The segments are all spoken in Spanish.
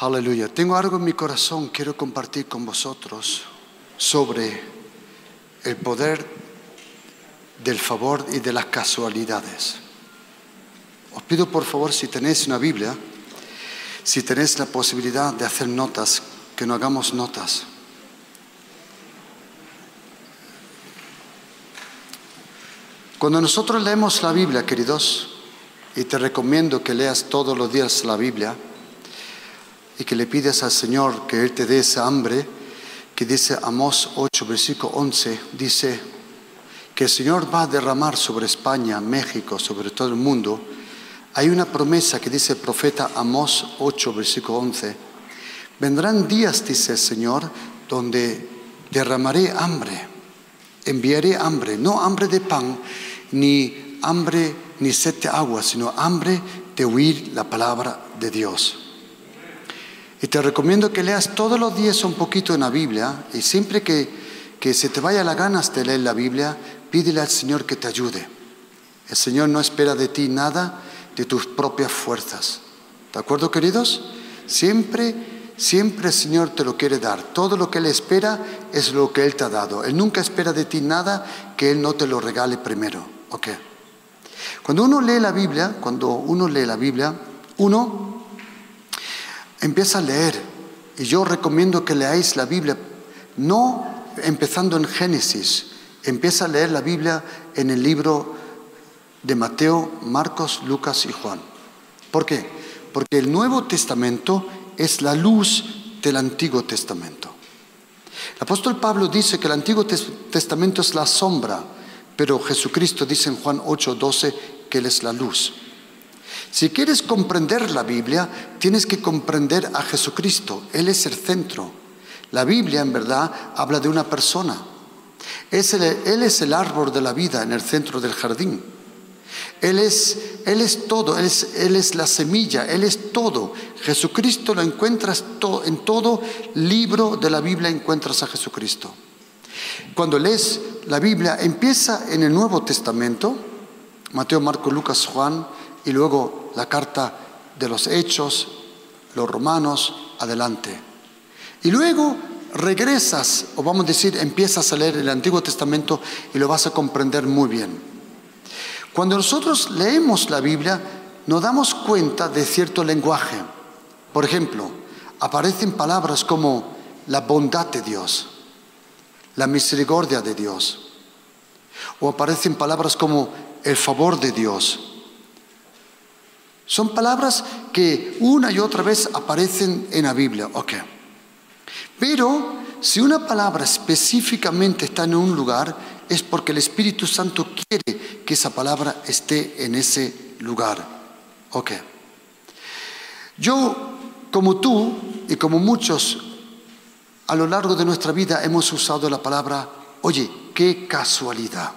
Aleluya. Tengo algo en mi corazón, quiero compartir con vosotros sobre el poder del favor y de las casualidades. Os pido por favor, si tenéis una Biblia, si tenéis la posibilidad de hacer notas, que no hagamos notas. Cuando nosotros leemos la Biblia, queridos, y te recomiendo que leas todos los días la Biblia y que le pides al Señor que Él te dé esa hambre, que dice Amós 8, versículo 11, dice que el Señor va a derramar sobre España, México, sobre todo el mundo. Hay una promesa que dice el profeta Amós 8, versículo 11. Vendrán días, dice el Señor, donde derramaré hambre, enviaré hambre, no hambre de pan, ni hambre ni sed de agua, sino hambre de oír la palabra de Dios. Y te recomiendo que leas todos los días un poquito en la Biblia y siempre que, que se te vaya la ganas de leer la Biblia, pídele al Señor que te ayude. El Señor no espera de ti nada de tus propias fuerzas. ¿De acuerdo, queridos? Siempre, siempre el Señor te lo quiere dar. Todo lo que Él espera es lo que Él te ha dado. Él nunca espera de ti nada que Él no te lo regale primero. ¿Ok? Cuando uno lee la Biblia, cuando uno lee la Biblia, uno empieza a leer. Y yo recomiendo que leáis la Biblia, no empezando en Génesis, empieza a leer la Biblia en el libro de Mateo, Marcos, Lucas y Juan. ¿Por qué? Porque el Nuevo Testamento es la luz del Antiguo Testamento. El apóstol Pablo dice que el Antiguo Testamento es la sombra pero Jesucristo dice en Juan 8:12 que Él es la luz. Si quieres comprender la Biblia, tienes que comprender a Jesucristo. Él es el centro. La Biblia, en verdad, habla de una persona. él es el árbol de la vida en el centro del jardín. Él es, él es todo, él es, él es, la semilla, Él es todo. Jesucristo lo encuentras en todo libro de la Biblia, encuentras a Jesucristo. Cuando lees la Biblia, empieza en el Nuevo Testamento, Mateo, Marco, Lucas, Juan, y luego la carta de los Hechos, los romanos, adelante. Y luego regresas, o vamos a decir, empiezas a leer el Antiguo Testamento y lo vas a comprender muy bien. Cuando nosotros leemos la Biblia, nos damos cuenta de cierto lenguaje. Por ejemplo, aparecen palabras como la bondad de Dios, la misericordia de Dios. O aparecen palabras como el favor de Dios. Son palabras que una y otra vez aparecen en la Biblia. Ok. Pero si una palabra específicamente está en un lugar, es porque el Espíritu Santo quiere que esa palabra esté en ese lugar. Ok. Yo, como tú y como muchos a lo largo de nuestra vida hemos usado la palabra, oye, qué casualidad.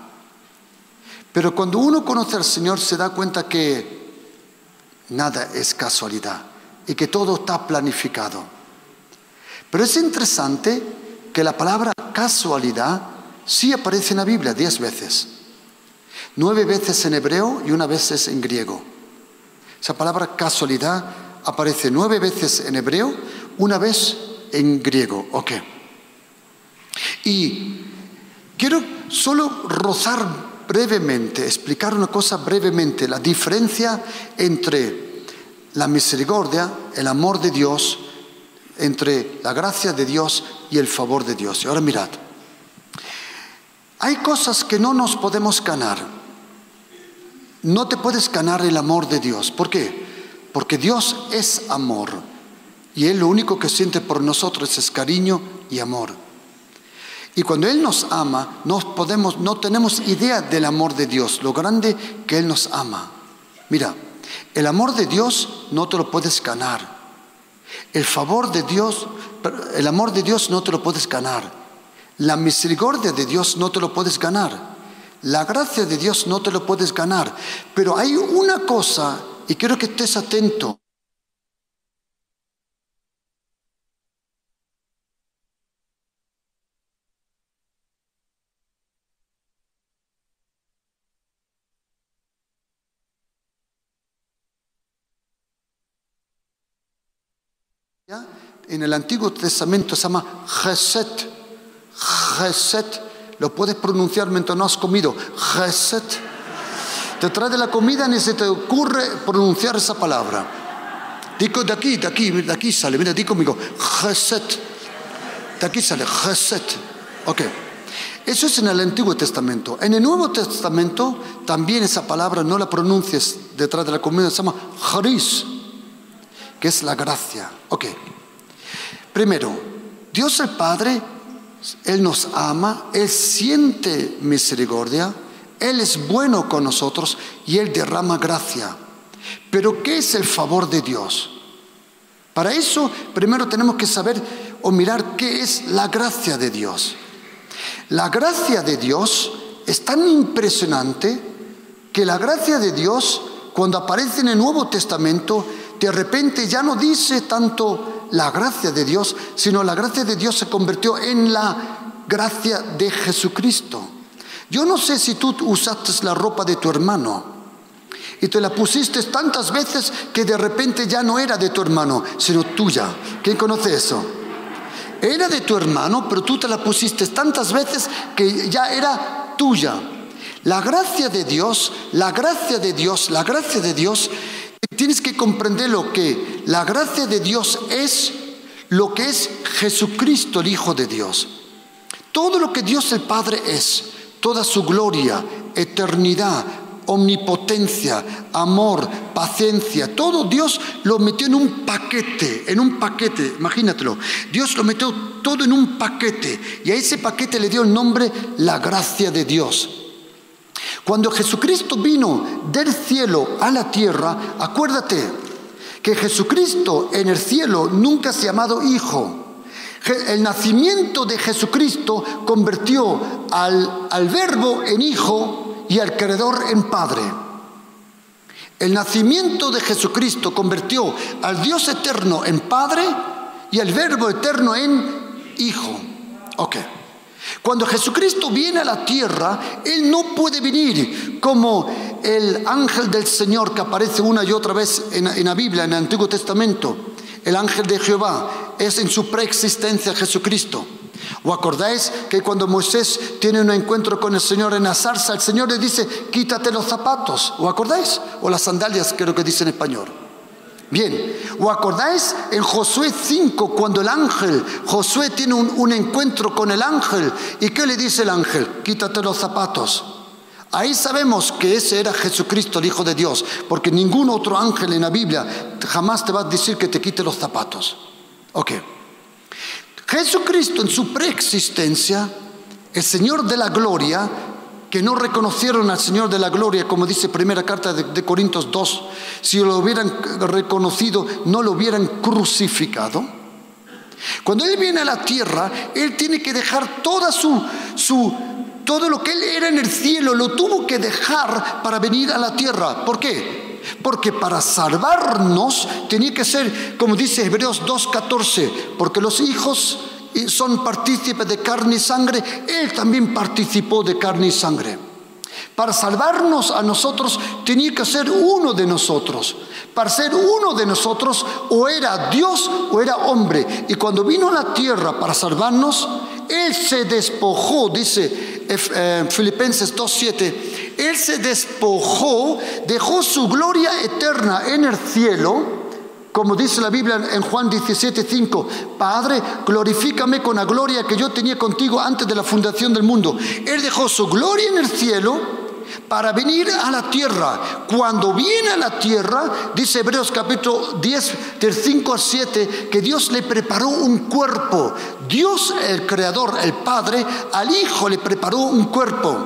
Pero cuando uno conoce al Señor se da cuenta que nada es casualidad y que todo está planificado. Pero es interesante que la palabra casualidad sí aparece en la Biblia diez veces. Nueve veces en hebreo y una vez en griego. Esa palabra casualidad aparece nueve veces en hebreo, una vez en griego. Ok. Y quiero solo rozar brevemente, explicar una cosa brevemente, la diferencia entre la misericordia, el amor de Dios, entre la gracia de Dios y el favor de Dios. Y ahora mirad, hay cosas que no nos podemos ganar. No te puedes ganar el amor de Dios. ¿Por qué? Porque Dios es amor. Y Él lo único que siente por nosotros es cariño y amor. Y cuando Él nos ama, no, podemos, no tenemos idea del amor de Dios, lo grande que Él nos ama. Mira, el amor de Dios no te lo puedes ganar. El favor de Dios, el amor de Dios no te lo puedes ganar. La misericordia de Dios no te lo puedes ganar. La gracia de Dios no te lo puedes ganar. Pero hay una cosa, y quiero que estés atento. En el Antiguo Testamento se llama Geset. Geset. Lo puedes pronunciar mientras no has comido. Geset. Te trae de la comida ni se te ocurre pronunciar esa palabra. Digo de aquí, de aquí, de aquí sale. Mira, di conmigo. Geset. De aquí sale. Geset. Ok. Eso es en el Antiguo Testamento. En el Nuevo Testamento también esa palabra no la pronuncies detrás de la comida, se llama charis, que es la gracia. Ok. Primero, Dios el Padre, Él nos ama, Él siente misericordia, Él es bueno con nosotros y Él derrama gracia. Pero ¿qué es el favor de Dios? Para eso primero tenemos que saber o mirar qué es la gracia de Dios. La gracia de Dios es tan impresionante que la gracia de Dios, cuando aparece en el Nuevo Testamento, de repente ya no dice tanto la gracia de Dios, sino la gracia de Dios se convirtió en la gracia de Jesucristo. Yo no sé si tú usaste la ropa de tu hermano y te la pusiste tantas veces que de repente ya no era de tu hermano, sino tuya. ¿Quién conoce eso? Era de tu hermano, pero tú te la pusiste tantas veces que ya era tuya. La gracia de Dios, la gracia de Dios, la gracia de Dios, tienes que comprender lo que la gracia de Dios es lo que es Jesucristo, el Hijo de Dios. Todo lo que Dios el Padre es, toda su gloria, eternidad, omnipotencia, amor, paciencia, todo Dios lo metió en un paquete, en un paquete, imagínatelo. Dios lo metió todo en un paquete y a ese paquete le dio el nombre la gracia de Dios. Cuando Jesucristo vino del cielo a la tierra, acuérdate que Jesucristo en el cielo nunca se ha llamado hijo. El nacimiento de Jesucristo convirtió al, al verbo en hijo y al Creador en Padre. El nacimiento de Jesucristo convirtió al Dios eterno en Padre y al Verbo eterno en Hijo. Ok. Cuando Jesucristo viene a la tierra, Él no puede venir como el ángel del Señor que aparece una y otra vez en, en la Biblia, en el Antiguo Testamento. El ángel de Jehová es en su preexistencia Jesucristo. ¿O acordáis que cuando Moisés tiene un encuentro con el Señor en la zarza, el Señor le dice, quítate los zapatos? ¿O acordáis? O las sandalias, creo que dice en español. Bien, ¿o acordáis en Josué 5 cuando el ángel, Josué tiene un, encuentro con el ángel y qué le dice el ángel? Quítate los zapatos. Ahí sabemos que ese era Jesucristo, el Hijo de Dios, porque ningún otro ángel en la Biblia jamás te va a decir que te quite los zapatos. Ok. Jesucristo en su preexistencia, el Señor de la gloria, que no reconocieron al Señor de la gloria, como dice primera carta de, Corintios 2, si lo hubieran reconocido, no lo hubieran crucificado. Cuando Él viene a la tierra, Él tiene que dejar toda su, su, todo lo que Él era en el cielo, lo tuvo que dejar para venir a la tierra. ¿Por qué? Porque para salvarnos tenía que ser, como dice Hebreos 2.14, porque los hijos son partícipes de carne y sangre, Él también participó de carne y sangre. Para salvarnos a nosotros tenía que ser uno de nosotros. Para ser uno de nosotros o era Dios o era hombre. Y cuando vino a la tierra para salvarnos, Él se despojó, dice eh, Filipenses 2.7, él se despojó, dejó su gloria eterna en el cielo, como dice la Biblia en Juan 17:5, Padre, glorifícame con la gloria que yo tenía contigo antes de la fundación del mundo. Él dejó su gloria en el cielo para venir a la tierra. Cuando viene a la tierra, dice Hebreos capítulo 10, del 5 al 7, que Dios le preparó un cuerpo. Dios, el Creador, el Padre, al Hijo le preparó un cuerpo.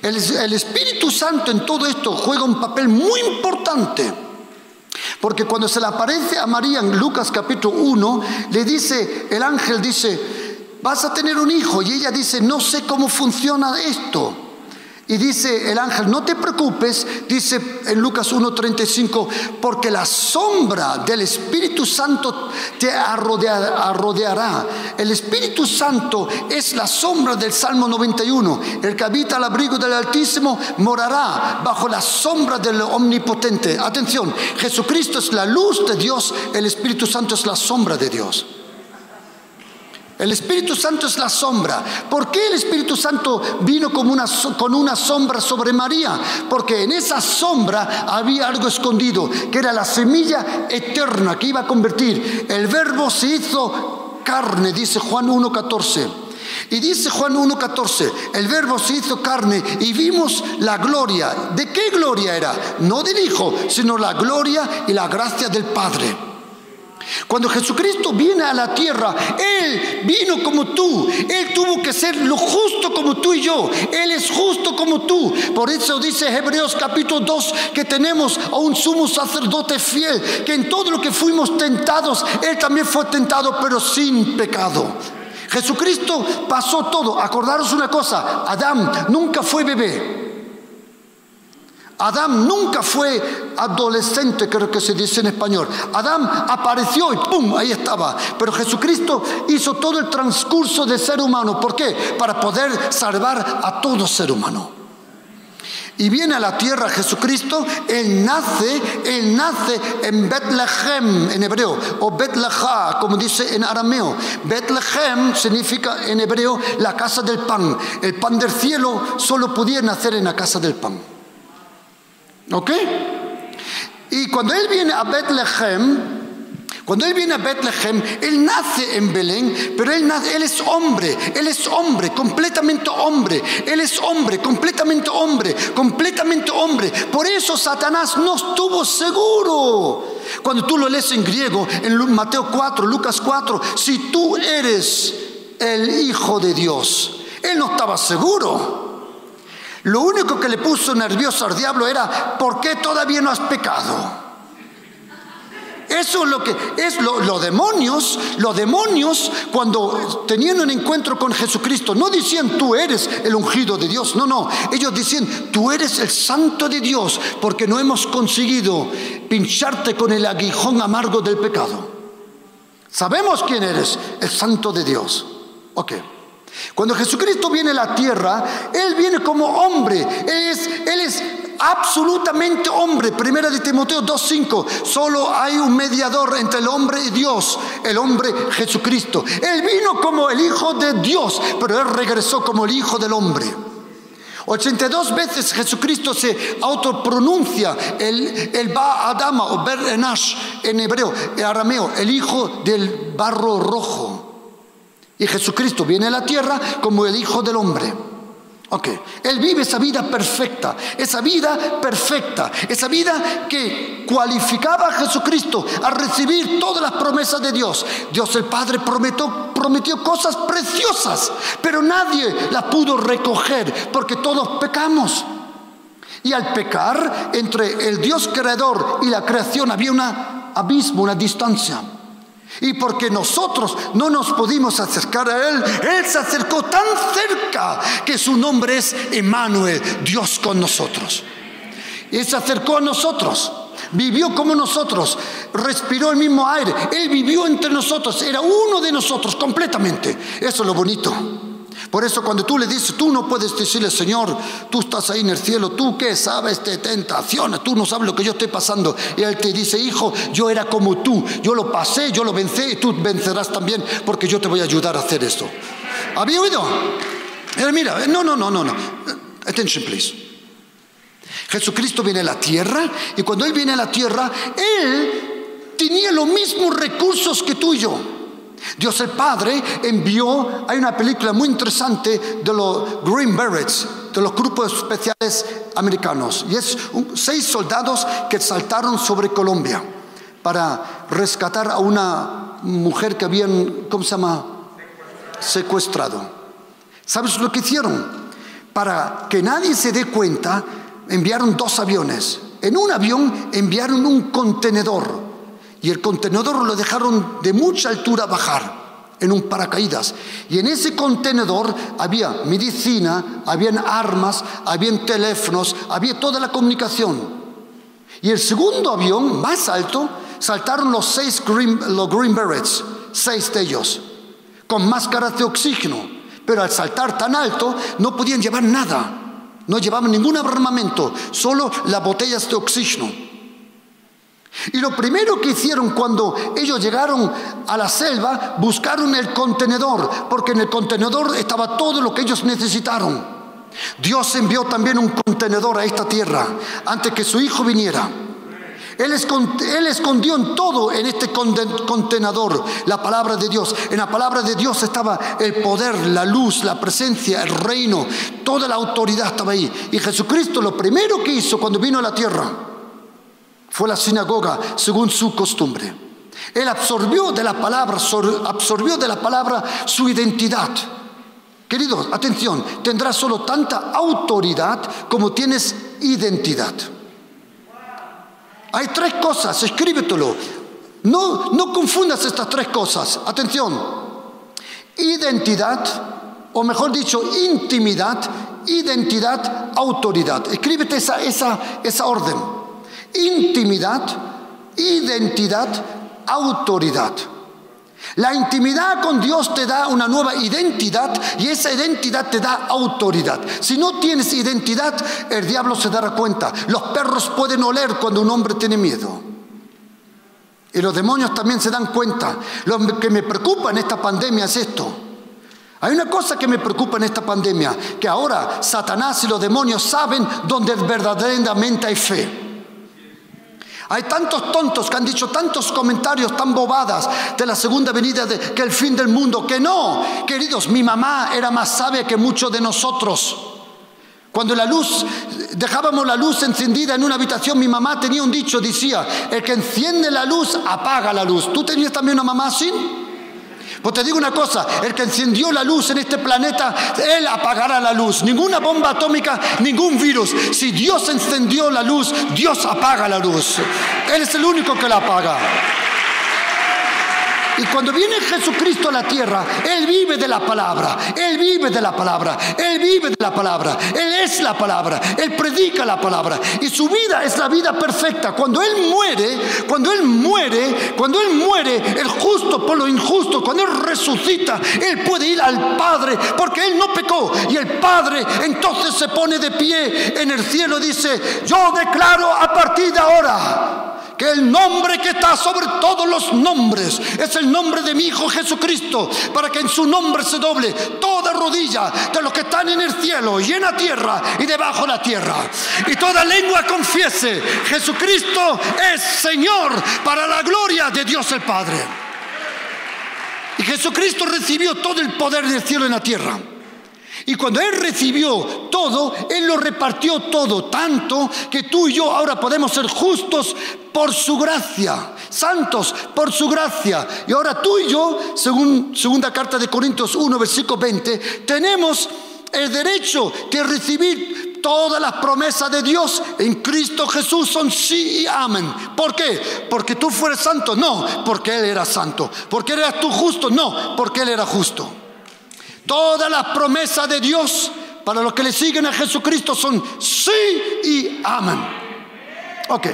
El, Espíritu Santo en todo esto juega un papel muy importante. Porque cuando se le aparece a María en Lucas capítulo 1, le dice, el ángel dice, vas a tener un hijo. Y ella dice, no sé cómo funciona esto. Y dice el ángel, no te preocupes, dice en Lucas 1.35, porque la sombra del Espíritu Santo te arrodeará. El Espíritu Santo es la sombra del Salmo 91. El que habita al abrigo del Altísimo morará bajo la sombra del Omnipotente. Atención, Jesucristo es la luz de Dios, el Espíritu Santo es la sombra de Dios. El Espíritu Santo es la sombra. ¿Por qué el Espíritu Santo vino una, con una sombra sobre María? Porque en esa sombra había algo escondido, que era la semilla eterna que iba a convertir. El verbo se hizo carne, dice Juan 1.14. Y dice Juan 1.14, el verbo se hizo carne y vimos la gloria. ¿De qué gloria era? No del Hijo, sino la gloria y la gracia del Padre. Cuando Jesucristo viene a la tierra, Él vino como tú. Él tuvo que ser lo justo como tú y yo. Él es justo como tú. Por eso dice Hebreos capítulo 2 que tenemos a un sumo sacerdote fiel, que en todo lo que fuimos tentados, Él también fue tentado, pero sin pecado. Jesucristo pasó todo. Acordaros una cosa, Adán nunca fue bebé. Adán nunca fue adolescente, creo que se dice en español. Adán apareció y ¡pum! Ahí estaba. Pero Jesucristo hizo todo el transcurso de ser humano. ¿Por qué? Para poder salvar a todo ser humano. Y viene a la tierra Jesucristo, Él nace, Él nace en Betlehem en hebreo, o Betlehem, como dice en arameo. Betlehem significa en hebreo la casa del pan. El pan del cielo solo podía nacer en la casa del pan. ¿Ok? Y cuando él viene a Betlehem, cuando él viene a Betlehem, él nace en Belén, pero él, él, es hombre, él es hombre, completamente hombre, él es hombre, completamente hombre, completamente hombre. Por eso Satanás no estuvo seguro. Cuando tú lo lees en griego, en Mateo 4, Lucas 4, si tú eres el Hijo de Dios, él no estaba seguro. Lo único que le puso nervioso al diablo era, ¿por qué todavía no has pecado? Eso es lo que es los demonios, los demonios cuando tenían un encuentro con Jesucristo, no decían tú eres el ungido de Dios, no, no, ellos decían tú eres el santo de Dios porque no hemos conseguido pincharte con el aguijón amargo del pecado. Sabemos quién eres, el santo de Dios. Ok. Cuando Jesucristo viene a la tierra, Él viene como hombre. Él es, él es absolutamente hombre. Primera de Timoteo 2.5. Solo hay un mediador entre el hombre y Dios, el hombre Jesucristo. Él vino como el Hijo de Dios, pero Él regresó como el Hijo del hombre. 82 veces Jesucristo se autopronuncia el, el Ba Adama o Ber Enash en hebreo, en arameo, el hijo del barro rojo. Y Jesucristo viene a la tierra como el Hijo del Hombre. Ok, Él vive esa vida perfecta, esa vida perfecta, esa vida que cualificaba a Jesucristo a recibir todas las promesas de Dios. Dios el Padre prometió, prometió cosas preciosas, pero nadie las pudo recoger porque todos pecamos. Y al pecar, entre el Dios creador y la creación había un abismo, una distancia. Y porque nosotros no nos pudimos acercar a Él, Él se acercó tan cerca que su nombre es Emmanuel, Dios con nosotros. Él se acercó a nosotros, vivió como nosotros, respiró el mismo aire, Él vivió entre nosotros, era uno de nosotros completamente. Eso es lo bonito. Por eso cuando tú le dices, tú no puedes decirle, Señor, tú estás ahí en el cielo, tú qué sabes de tentaciones, tú no sabes lo que yo estoy pasando. Y Él te dice, hijo, yo era como tú, yo lo pasé, yo lo vencé y tú vencerás también porque yo te voy a ayudar a hacer esto. ¿Había oído? Mira, no, no, no, no, no. Attention, please. Jesucristo viene a la tierra y cuando Él viene a la tierra, Él tenía los mismos recursos que tú y yo. Dios el Padre envió, hay una película muy interesante de los Green Berets, de los grupos especiales americanos, y es seis soldados que saltaron sobre Colombia para rescatar a una mujer que habían, ¿cómo se llama? Secuestrado. ¿Sabes lo que hicieron? Para que nadie se dé cuenta, enviaron dos aviones. En un avión enviaron un contenedor y el contenedor lo dejaron de mucha altura bajar. en un paracaídas. Y en ese contenedor había medicina, habían armas, habían teléfonos, había toda la comunicación. Y el segundo avión, más alto, saltaron los seis Green, los Green Berets, seis de ellos, con máscaras de oxígeno. Pero al saltar tan alto no podían llevar nada. No llevaban ningún armamento, solo las botellas de oxígeno. Y lo primero que hicieron cuando ellos llegaron a la selva, buscaron el contenedor, porque en el contenedor estaba todo lo que ellos necesitaron. Dios envió también un contenedor a esta tierra antes que su hijo viniera. Él, escondió en todo en este contenedor la palabra de Dios. En la palabra de Dios estaba el poder, la luz, la presencia, el reino, toda la autoridad estaba ahí. Y Jesucristo lo primero que hizo cuando vino a la tierra fue la sinagoga según su costumbre. Él absorbió de la palabra, absorbió de la palabra su identidad. Queridos, atención, tendrás solo tanta autoridad como tienes identidad. Hay tres cosas, escríbetelo. No, no confundas estas tres cosas. Atención. Identidad, o mejor dicho, intimidad, identidad, autoridad. Escríbete esa, esa, esa orden. Intimidad, identidad, autoridad. La intimidad con Dios te da una nueva identidad y esa identidad te da autoridad. Si no tienes identidad, el diablo se dará cuenta. Los perros pueden oler cuando un hombre tiene miedo. Y los demonios también se dan cuenta. Lo que me preocupa en esta pandemia es esto. Hay una cosa que me preocupa en esta pandemia, que ahora Satanás y los demonios saben dónde verdaderamente hay fe. Hay tantos tontos que han dicho tantos comentarios tan bobadas de la segunda venida de que el fin del mundo, que no, queridos, mi mamá era más sabia que muchos de nosotros. Cuando la luz, dejábamos la luz encendida en una habitación, mi mamá tenía un dicho, decía, el que enciende la luz apaga la luz. ¿Tú tenías también una mamá así? Pues te digo una cosa, el que encendió la luz en este planeta, Él apagará la luz. Ninguna bomba atómica, ningún virus. Si Dios encendió la luz, Dios apaga la luz. Él es el único que la apaga. Y cuando viene Jesucristo a la tierra, Él vive de la palabra, Él vive de la palabra, Él vive de la palabra, Él es la palabra, Él predica la palabra. Y su vida es la vida perfecta. Cuando Él muere, cuando Él muere, cuando Él muere, el justo por lo injusto, cuando Él resucita, Él puede ir al Padre, porque Él no pecó. Y el Padre entonces se pone de pie en el cielo y dice, yo declaro a partir de ahora que el nombre que está sobre todos los nombres es el nombre de mi Hijo Jesucristo, para que en su nombre se doble toda rodilla de los que están en el cielo y en la tierra y debajo de la tierra. Y toda lengua confiese, Jesucristo es Señor para la gloria de Dios el Padre. Y Jesucristo recibió todo el poder del cielo en la tierra. Y cuando Él recibió todo, Él lo repartió todo, tanto que tú y yo ahora podemos ser justos por su gracia, santos por su gracia. Y ahora tú y yo, según segunda carta de Corintios 1, versículo 20, tenemos el derecho de recibir todas las promesas de Dios en Cristo Jesús son sí y amén. ¿Por qué? Porque tú fueres santo, no, porque Él era santo. Porque eras tú justo, no, porque Él era justo. Todas las promesas de Dios para los que le siguen a Jesucristo son sí y amén. Ok.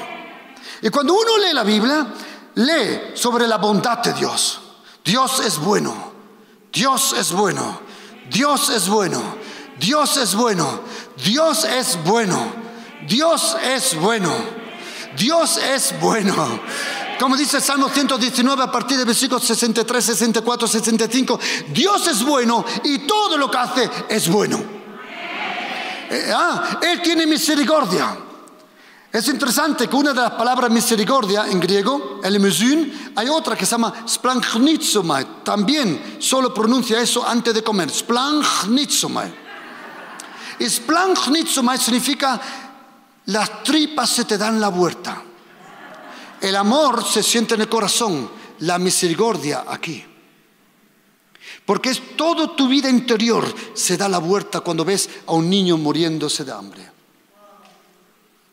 Y cuando uno lee la Biblia, lee sobre la bondad de Dios. Dios es bueno. Dios es bueno. Dios es bueno. Dios es bueno. Dios es bueno. Dios es bueno. Dios es bueno. Como dice Salmo 119 a partir del versículo 63, 64, 65, Dios es bueno y todo lo que hace es bueno. Eh, ah, Él tiene misericordia. Es interesante que una de las palabras misericordia en griego, el emusin, hay otra que se llama splangnitsomai. También solo pronuncia eso antes de comer. Splangnitsomai. Y splangnitsomai significa las tripas se te dan la vuelta. El amor se siente en el corazón, la misericordia aquí. Porque es toda tu vida interior se da la vuelta cuando ves a un niño muriéndose de hambre.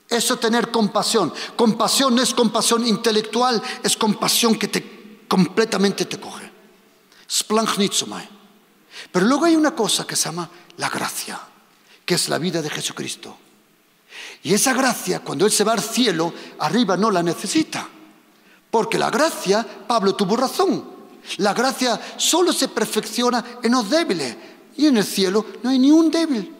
Eso es tener compasión. Compasión no es compasión intelectual, es compasión que te completamente te coge. Pero luego hay una cosa que se llama la gracia, que es la vida de Jesucristo. Y esa gracia, cuando Él se va al cielo, arriba no la necesita. Porque la gracia, Pablo tuvo razón, la gracia solo se perfecciona en los débiles. Y en el cielo no hay ni un débil.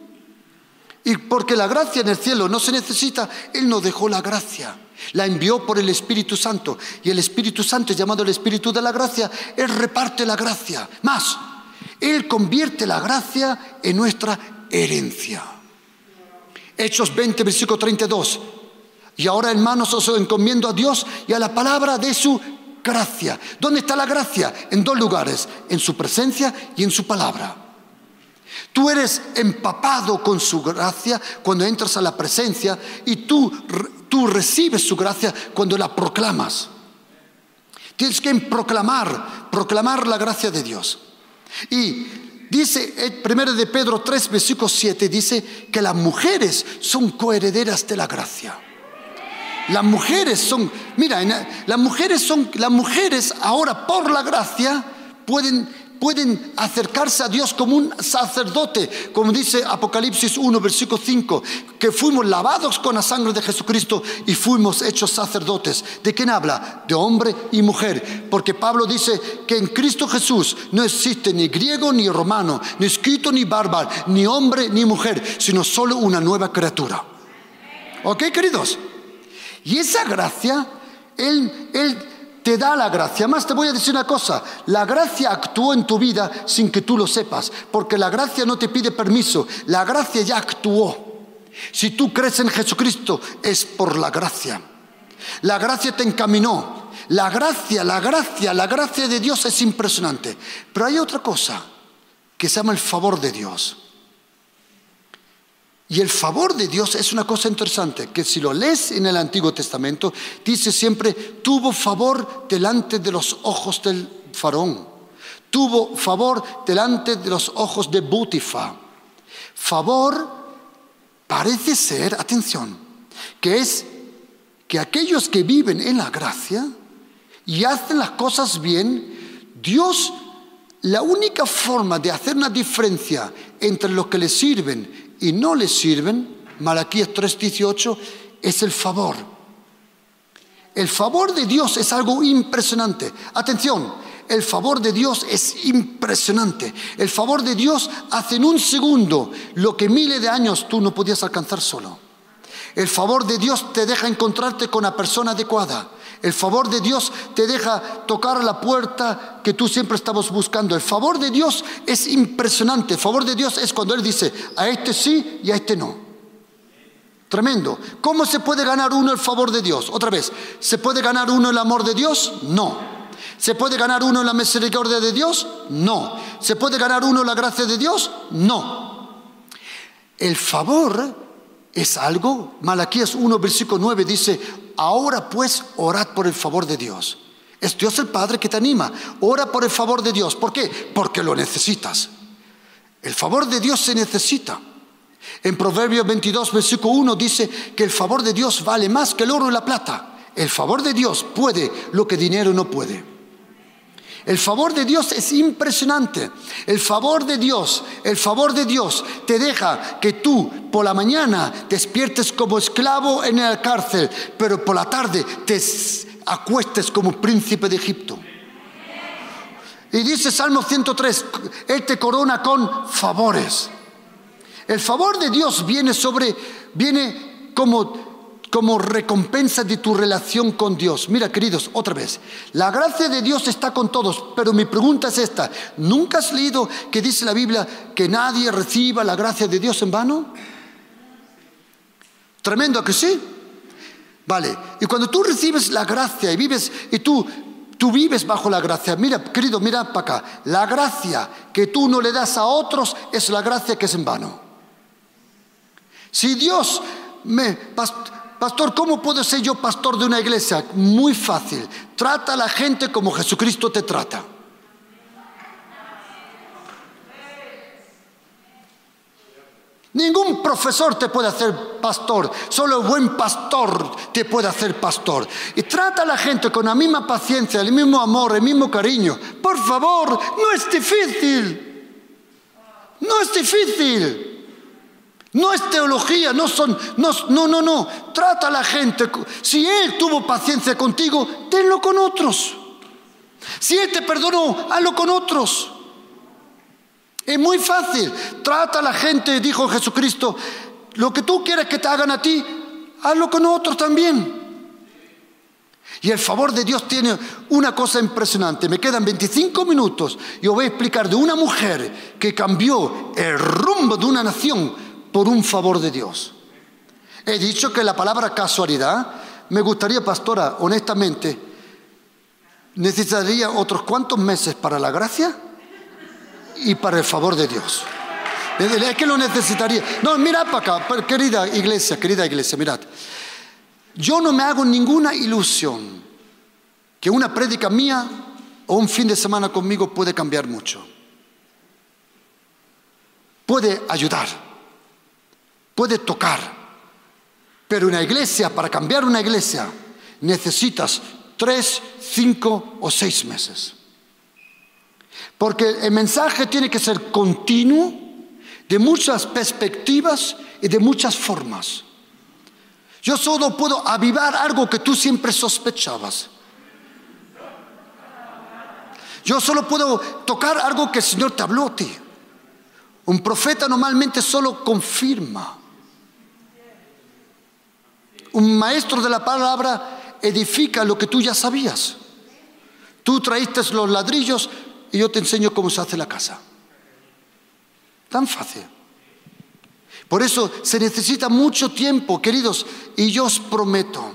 Y porque la gracia en el cielo no se necesita, Él no dejó la gracia. La envió por el Espíritu Santo. Y el Espíritu Santo, llamado el Espíritu de la gracia, Él reparte la gracia. Más, Él convierte la gracia en nuestra herencia. Hechos 20, versículo 32. Y ahora, hermanos, os encomiendo a Dios y a la palabra de su gracia. ¿Dónde está la gracia? En dos lugares, en su presencia y en su palabra. Tú eres empapado con su gracia cuando entras a la presencia y tú, tú recibes su gracia cuando la proclamas. Tienes que proclamar, proclamar la gracia de Dios. Y dice, 1 de Pedro 3, versículo 7, dice que las mujeres son coherederas de la gracia. Las mujeres son, mira, las mujeres son, las mujeres ahora por la gracia pueden, pueden acercarse a Dios como un sacerdote, como dice Apocalipsis 1, versículo 5, que fuimos lavados con la sangre de Jesucristo y fuimos hechos sacerdotes. ¿De quién habla? De hombre y mujer. Porque Pablo dice que en Cristo Jesús no existe ni griego ni romano, ni escrito ni bárbaro, ni hombre ni mujer, sino solo una nueva criatura. ¿Ok, queridos? Y esa gracia, él, él te da la gracia. Más te voy a decir una cosa, la gracia actuó en tu vida sin que tú lo sepas, porque la gracia no te pide permiso, la gracia ya actuó. Si tú crees en Jesucristo es por la gracia. La gracia te encaminó. La gracia, la gracia, la gracia de Dios es impresionante. Pero hay otra cosa que se llama el favor de Dios. Y el favor de Dios es una cosa interesante, que si lo lees en el Antiguo Testamento, dice siempre, tuvo favor delante de los ojos del faraón, tuvo favor delante de los ojos de Butifa. Favor parece ser, atención, que es que aquellos que viven en la gracia y hacen las cosas bien, Dios, la única forma de hacer una diferencia entre los que le sirven y no les sirven, Malaquías 3:18, es el favor. El favor de Dios es algo impresionante. Atención, el favor de Dios es impresionante. El favor de Dios hace en un segundo lo que miles de años tú no podías alcanzar solo. El favor de Dios te deja encontrarte con la persona adecuada. El favor de Dios te deja tocar la puerta que tú siempre estabas buscando. El favor de Dios es impresionante. El favor de Dios es cuando Él dice, a este sí y a este no. Tremendo. ¿Cómo se puede ganar uno el favor de Dios? Otra vez, ¿se puede ganar uno el amor de Dios? No. ¿Se puede ganar uno la misericordia de Dios? No. ¿Se puede ganar uno la gracia de Dios? No. El favor es algo, Malaquías 1, versículo 9 dice, ahora pues orad por el favor de Dios. Es Dios el Padre que te anima. Ora por el favor de Dios. ¿Por qué? Porque lo necesitas. El favor de Dios se necesita. En Proverbios 22, versículo 1 dice que el favor de Dios vale más que el oro y la plata. El favor de Dios puede lo que dinero no puede. El favor de Dios es impresionante. El favor de Dios, el favor de Dios te deja que tú por la mañana despiertes como esclavo en la cárcel, pero por la tarde te acuestes como príncipe de Egipto. Y dice Salmo 103, Él te corona con favores. El favor de Dios viene sobre, viene como como recompensa de tu relación con Dios. Mira, queridos, otra vez, la gracia de Dios está con todos, pero mi pregunta es esta, ¿nunca has leído que dice la Biblia que nadie reciba la gracia de Dios en vano? Tremendo que sí. Vale, y cuando tú recibes la gracia y vives, y tú, tú vives bajo la gracia, mira, querido, mira para acá, la gracia que tú no le das a otros es la gracia que es en vano. Si Dios me... Pastor, ¿cómo puedo ser yo pastor de una iglesia? Muy fácil. Trata a la gente como Jesucristo te trata. Ningún profesor te puede hacer pastor, solo el buen pastor te puede hacer pastor. Y trata a la gente con la misma paciencia, el mismo amor, el mismo cariño. Por favor, no es difícil. No es difícil. No es teología, no son, no, no, no. Trata a la gente. Si Él tuvo paciencia contigo, tenlo con otros. Si Él te perdonó, hazlo con otros. Es muy fácil. Trata a la gente, dijo Jesucristo. Lo que tú quieres que te hagan a ti, hazlo con otros también. Y el favor de Dios tiene una cosa impresionante. Me quedan 25 minutos y os voy a explicar de una mujer que cambió el rumbo de una nación por un favor de Dios. He dicho que la palabra casualidad, me gustaría, pastora, honestamente, necesitaría otros cuantos meses para la gracia y para el favor de Dios. Es que lo necesitaría. No, mirad para acá, querida iglesia, querida iglesia, mirad. Yo no me hago ninguna ilusión que una prédica mía o un fin de semana conmigo puede cambiar mucho. Puede ayudar, puede tocar, pero una iglesia, para cambiar una iglesia, necesitas tres, cinco o seis meses. Porque el mensaje tiene que ser continuo, de muchas perspectivas y de muchas formas. Yo solo puedo avivar algo que tú siempre sospechabas. Yo solo puedo tocar algo que el Señor te habló a ti. Un profeta normalmente solo confirma. Un maestro de la palabra edifica lo que tú ya sabías. Tú traíste los ladrillos y yo te enseño cómo se hace la casa. Tan fácil. Por eso se necesita mucho tiempo, queridos, y yo os prometo,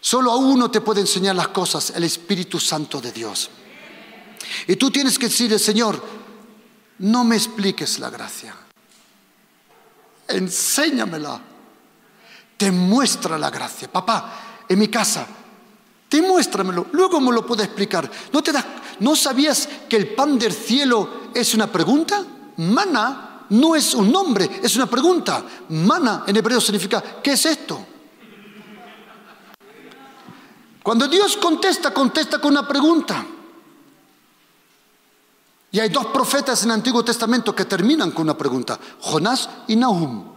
solo a uno te puede enseñar las cosas, el Espíritu Santo de Dios. Y tú tienes que decirle, Señor, no me expliques la gracia, enséñamela, te muestra la gracia. Papá, en mi casa, demuéstramelo, luego me lo puedo explicar. ¿No, te ¿No sabías que el pan del cielo es una pregunta? Mana no es un nombre, es una pregunta. Mana en hebreo significa, ¿qué es esto? Cuando Dios contesta, contesta con una pregunta. Y hay dos profetas en el Antiguo Testamento que terminan con una pregunta, Jonás y Nahum.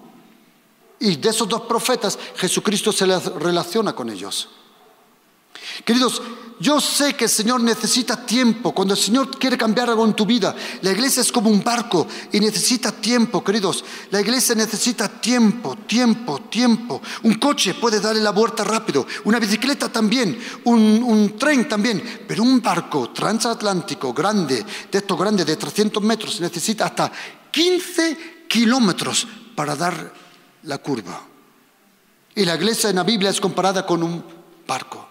Y de esos dos profetas Jesucristo se relaciona con ellos. Queridos, yo sé que el Señor necesita tiempo. Cuando el Señor quiere cambiar algo en tu vida, la iglesia es como un barco y necesita tiempo, queridos. La iglesia necesita tiempo, tiempo, tiempo. Un coche puede darle la vuelta rápido, una bicicleta también, un, tren también, pero un barco transatlántico grande, de estos grandes de 300 metros, necesita hasta 15 kilómetros para dar la curva. Y la iglesia en la Biblia es comparada con un barco.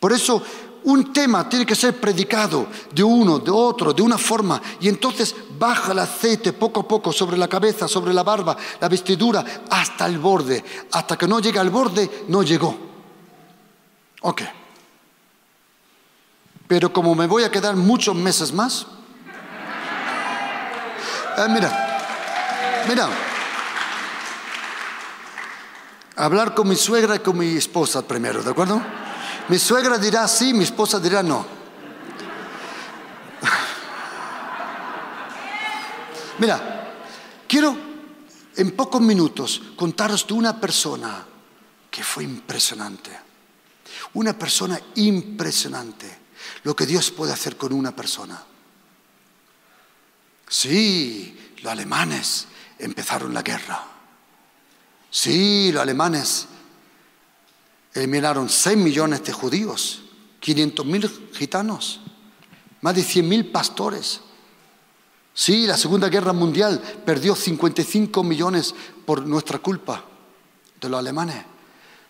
Por eso un tema tiene que ser predicado de uno, de otro, de una forma, y entonces baja el aceite poco a poco sobre la cabeza, sobre la barba, la vestidura, hasta el borde. Hasta que no llega al borde, no llegó. Ok. Pero como me voy a quedar muchos meses más, eh, mira, mira, hablar con mi suegra y con mi esposa primero, ¿de acuerdo? Mi suegra dirá sí, mi esposa dirá no. Mira, quiero en pocos minutos contaros de una persona que fue impresionante. Una persona impresionante. Lo que Dios puede hacer con una persona. Sí, los alemanes empezaron la guerra. Sí, los alemanes eliminaron 6 millones de judíos, 500 mil gitanos, más de 100 mil pastores. Sí, la Segunda Guerra Mundial perdió 55 millones por nuestra culpa de los alemanes.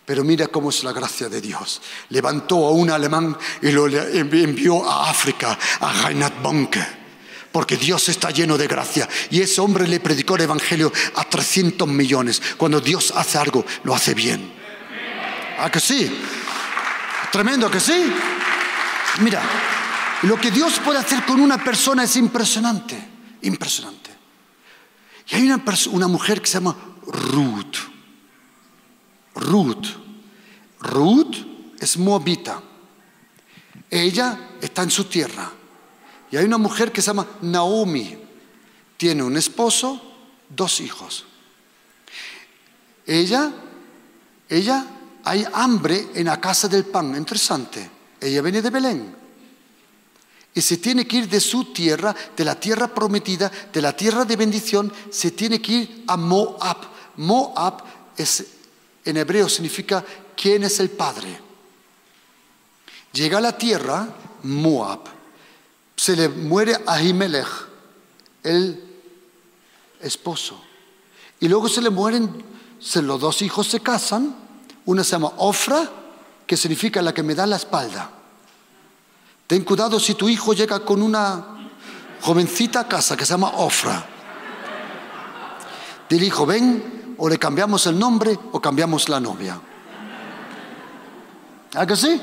Pero mira cómo es la gracia de Dios. Levantó a un alemán y lo envió a África, a Reinhard Bonke. Porque Dios está lleno de gracia. Y ese hombre le predicó el Evangelio a 300 millones. Cuando Dios hace algo, lo hace bien. ¿A que sí? Tremendo que sí. Mira, lo que Dios puede hacer con una persona es impresionante, impresionante. Y hay una, una mujer que se llama Ruth. Ruth. Ruth es moabita. Ella está en su tierra. Y hay una mujer que se llama Naomi. Tiene un esposo, dos hijos. Ella, ella, hay hambre en la casa del pan. Interesante. Ella viene de Belén. Y se tiene que ir de su tierra, de la tierra prometida, de la tierra de bendición, se tiene que ir a Moab. Moab es, en hebreo significa quién es el padre. Llega a la tierra, Moab, se le muere a Ahimelech, el esposo. Y luego se le mueren, se, los dos hijos se casan, una se llama Ofra, que significa la que me da la espalda. Ten cuidado si tu hijo llega con una jovencita a casa que se llama Ofra. Dile, hijo, ven, o le cambiamos el nombre o cambiamos la novia. ¿A que sí?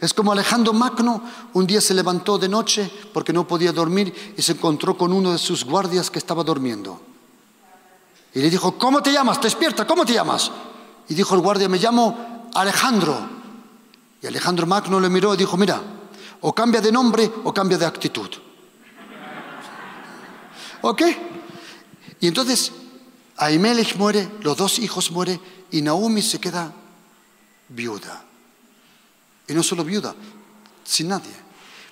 Es como Alejandro Magno, un día se levantó de noche porque no podía dormir y se encontró con uno de sus guardias que estaba durmiendo. Y le dijo, ¿cómo te llamas? Despierta, ¿cómo te llamas? Y dijo el guardia, me llamo Alejandro. Y Alejandro Magno le miró y dijo, mira, o cambia de nombre o cambia de actitud. ¿Ok? Y entonces Ahimelech muere, los dos hijos mueren y Naomi se queda viuda. Y no solo viuda, sin nadie.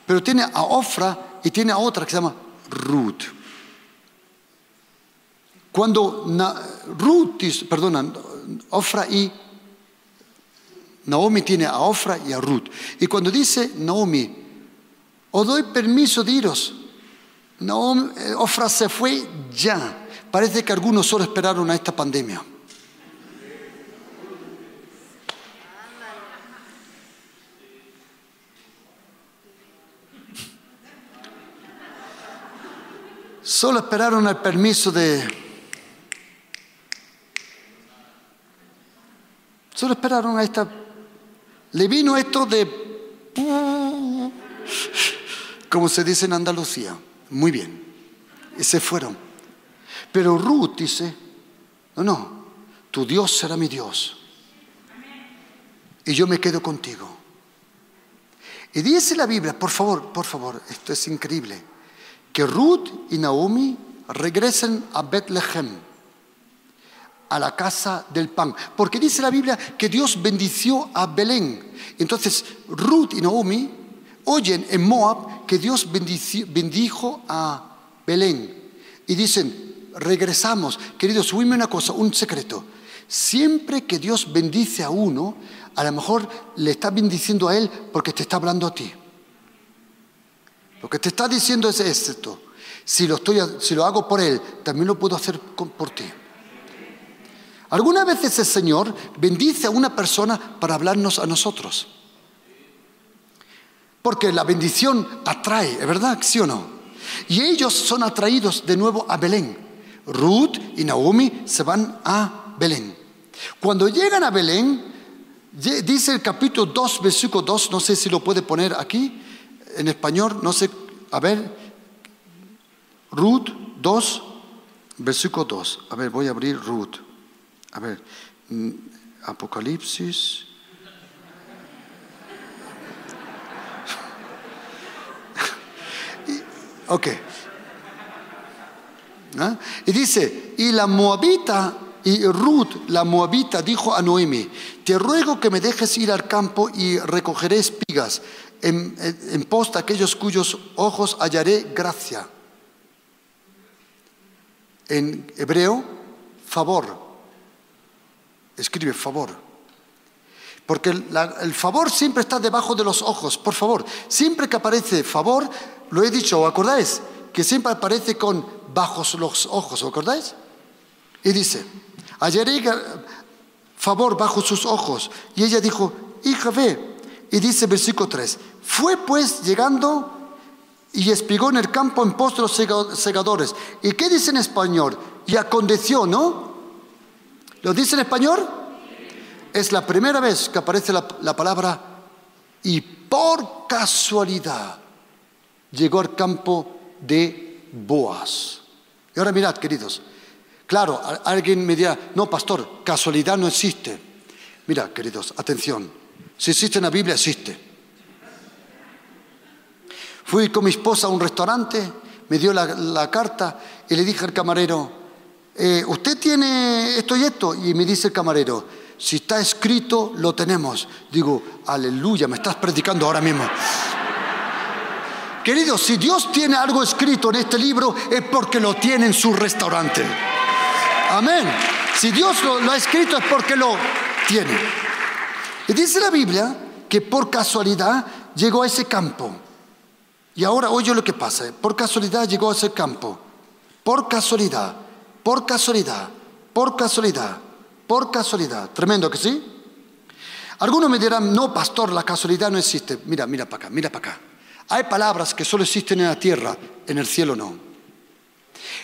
Pero tiene a Ofra y tiene a otra que se llama Ruth. Cuando Ruth, perdona, Ofra y Naomi tiene a Ofra y a Ruth. Y cuando dice Naomi, os doy permiso de iros, Naomi, eh, Ofra se fue ya. Parece que algunos solo esperaron a esta pandemia. Solo esperaron el permiso de... Solo esperaron a esta... Le vino esto de... Como se dice en Andalucía. Muy bien. Y se fueron. Pero Ruth dice, no, no, tu Dios será mi Dios. Y yo me quedo contigo. Y dice la Biblia, por favor, por favor, esto es increíble que Ruth y Naomi regresen a Bethlehem, a la casa del pan. Porque dice la Biblia que Dios bendició a Belén. Entonces Ruth y Naomi oyen en Moab que Dios bendijo a Belén. Y dicen, regresamos. Queridos, subime una cosa, un secreto. Siempre que Dios bendice a uno, a lo mejor le está bendiciendo a él porque te está hablando a ti. Lo que te está diciendo es esto. Si lo, estoy, si lo hago por Él, también lo puedo hacer por ti. Algunas veces el Señor bendice a una persona para hablarnos a nosotros. Porque la bendición atrae, ¿es verdad? ¿Sí o no? Y ellos son atraídos de nuevo a Belén. Ruth y Naomi se van a Belén. Cuando llegan a Belén, dice el capítulo 2, versículo 2, no sé si lo puede poner aquí, en español, no sé, a ver, Ruth 2, versículo 2. A ver, voy a abrir Ruth. A ver, mm, Apocalipsis. ok. ¿Ah? Y dice, y la moabita, y Ruth, la moabita, dijo a Noemi, te ruego que me dejes ir al campo y recogeré espigas en, posta aquellos cuyos ojos hallaré gracia. En hebreo, favor. Escribe favor. Porque el, favor siempre está debajo de los ojos. Por favor, siempre que aparece favor, lo he dicho, ¿os acordáis? Que siempre aparece con bajo los ojos, ¿os acordáis? Y dice, hallaré favor bajo sus ojos. Y ella dijo, hija, ve, y dice versículo 3, fue pues llegando y espigó en el campo en pos de los segadores. ¿Y qué dice en español? Y aconteció, ¿no? ¿Lo dice en español? Es la primera vez que aparece la, la palabra y por casualidad llegó al campo de Boas. Y ahora mirad, queridos, claro, alguien me dirá, no, pastor, casualidad no existe. Mira, queridos, atención. Si existe en la Biblia, existe. Fui con mi esposa a un restaurante, me dio la, carta y le dije al camarero, eh, ¿usted tiene esto y esto? Y me dice el camarero, si está escrito, lo tenemos. Digo, aleluya, me estás predicando ahora mismo. Queridos, si Dios tiene algo escrito en este libro es porque lo tiene en su restaurante. Amén. Si Dios lo, lo ha escrito es porque lo tiene. Y dice la Biblia que por casualidad llegó a ese campo. Y ahora oye lo que pasa. Por casualidad llegó a ese campo. Por casualidad, por casualidad, por casualidad, por casualidad. Tremendo que sí. Algunos me dirán, no, pastor, la casualidad no existe. Mira, mira para acá, mira para acá. Hay palabras que solo existen en la tierra, en el cielo no.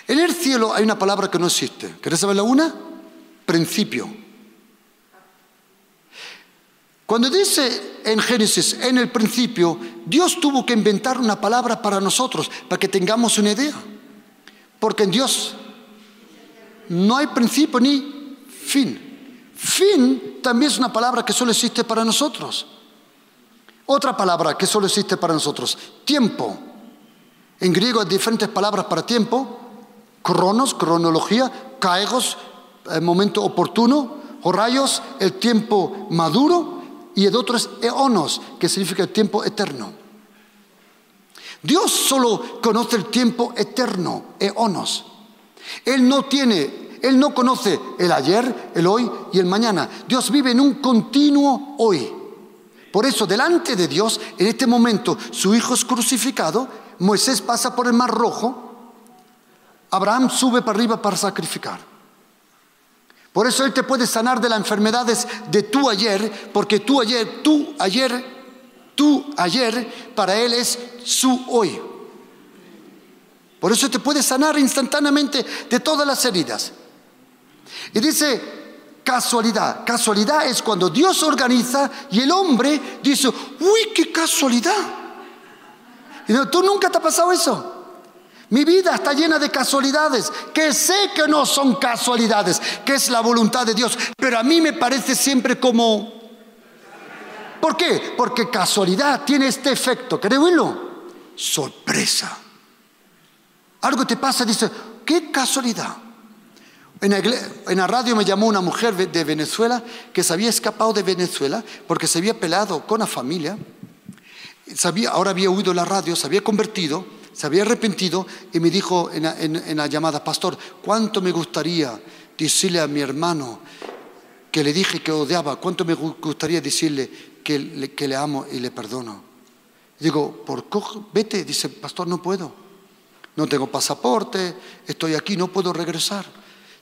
En el cielo hay una palabra que no existe. ¿Querés saber la una? Principio. Cuando dice en Génesis, en el principio, Dios tuvo que inventar una palabra para nosotros, para que tengamos una idea. Porque en Dios no hay principio ni fin. Fin también es una palabra que solo existe para nosotros. Otra palabra que solo existe para nosotros, tiempo. En griego hay diferentes palabras para tiempo. Cronos, cronología, caegos, el momento oportuno, horarios, el tiempo maduro, y el otro es eonos, que significa el tiempo eterno. Dios solo conoce el tiempo eterno, eonos. Él no tiene, Él no conoce el ayer, el hoy y el mañana. Dios vive en un continuo hoy. Por eso, delante de Dios, en este momento, su hijo es crucificado, Moisés pasa por el mar rojo, Abraham sube para arriba para sacrificar. Por eso Él te puede sanar de las enfermedades de tu ayer, porque tú ayer, tú ayer, tú ayer, para Él es su hoy. Por eso te puede sanar instantáneamente de todas las heridas. Y dice, casualidad. Casualidad es cuando Dios organiza y el hombre dice, uy, qué casualidad. Y no, ¿Tú nunca te ha pasado eso? Mi vida está llena de casualidades, que sé que no son casualidades, que es la voluntad de Dios, pero a mí me parece siempre como... ¿Por qué? Porque casualidad tiene este efecto, ¿querés oírlo? Sorpresa. Algo te pasa, dice, qué casualidad. En la, radio me llamó una mujer de Venezuela que se había escapado de Venezuela porque se había peleado con la familia, ahora había oído la radio, se había convertido, se había arrepentido y me dijo en la, llamada, pastor, ¿cuánto me gustaría decirle a mi hermano que le dije que odiaba, cuánto me gustaría decirle que, le, que le amo y le perdono? Digo, por vete, dice, pastor, no puedo. No tengo pasaporte, estoy aquí, no puedo regresar.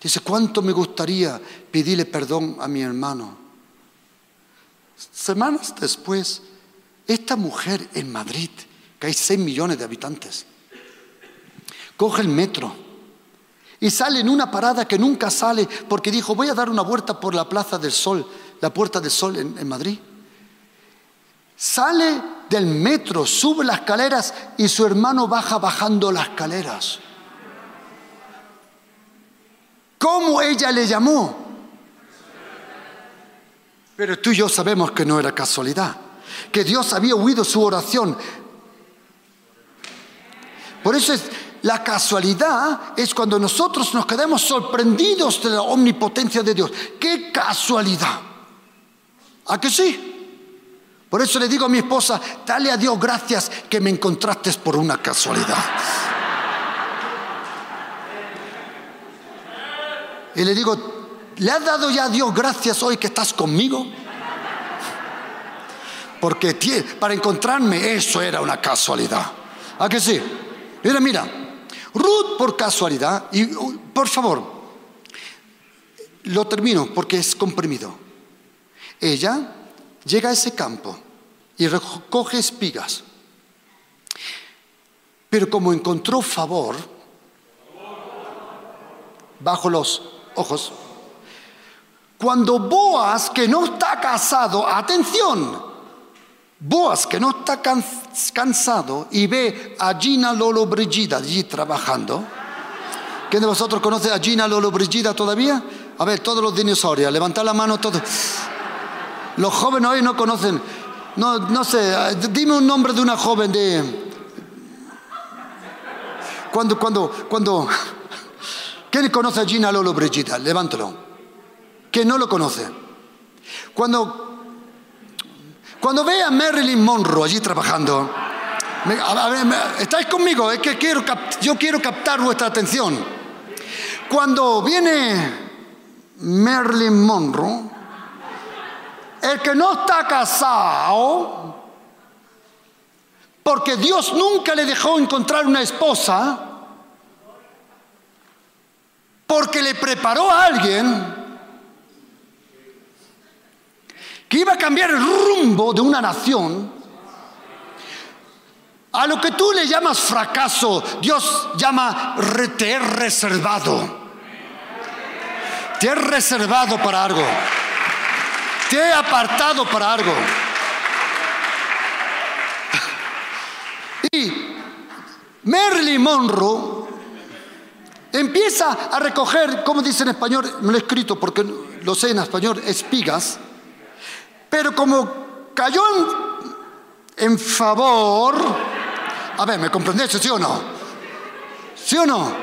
Dice, ¿cuánto me gustaría pedirle perdón a mi hermano? Semanas después, esta mujer en Madrid, que hay 6 millones de habitantes, coge el metro y sale en una parada que nunca sale porque dijo, voy a dar una vuelta por la Plaza del Sol, la Puerta del Sol en, en Madrid. Sale del metro, sube las escaleras y su hermano baja bajando las escaleras. ¿Cómo ella le llamó? Pero tú y yo sabemos que no era casualidad, que Dios había oído su oración. Por eso es, la casualidad es cuando nosotros nos quedamos sorprendidos de la omnipotencia de Dios. ¡Qué casualidad! ¿A que sí? Por eso le digo a mi esposa, dale a Dios gracias que me encontraste por una casualidad. Y le digo, ¿le has dado ya a Dios gracias hoy que estás conmigo? Porque para encontrarme eso era una casualidad. ¿A que sí? Mira, mira, Ruth por casualidad, y por favor, lo termino porque es comprimido. Ella llega a ese campo y recoge espigas. Pero como encontró favor bajo los ojos. Cuando Boas, que no está casado, atención, Boas, que no está cansado y ve a Gina Lolo Brigida allí trabajando. ¿Quién de vosotros conoce a Gina Lolo Brigida todavía? A ver, todos los dinosaurios, levantad la mano todos. Los jóvenes hoy no conocen, no, no sé, dime un nombre de una joven de, cuando, cuando, cuando... ¿Quién conoce a Gina Lolo Brigida? Levántalo. ¿Quién no lo conoce? Cuando, cuando ve a Marilyn Monroe allí trabajando, estáis conmigo, es que quiero, yo quiero captar vuestra atención. Cuando viene Marilyn Monroe, el que no está casado, porque Dios nunca le dejó encontrar una esposa, porque le preparó a alguien que iba a cambiar el rumbo de una nación, a lo que tú le llamas fracaso, Dios llama te he reservado. Te he reservado para algo. Te he apartado para algo. Y Merlin Monroe empieza a recoger, como dice en español, me lo he escrito porque lo sé en español, espigas, pero como cayó en, favor, a ver, ¿me comprendéis, sí o no? ¿Sí o no?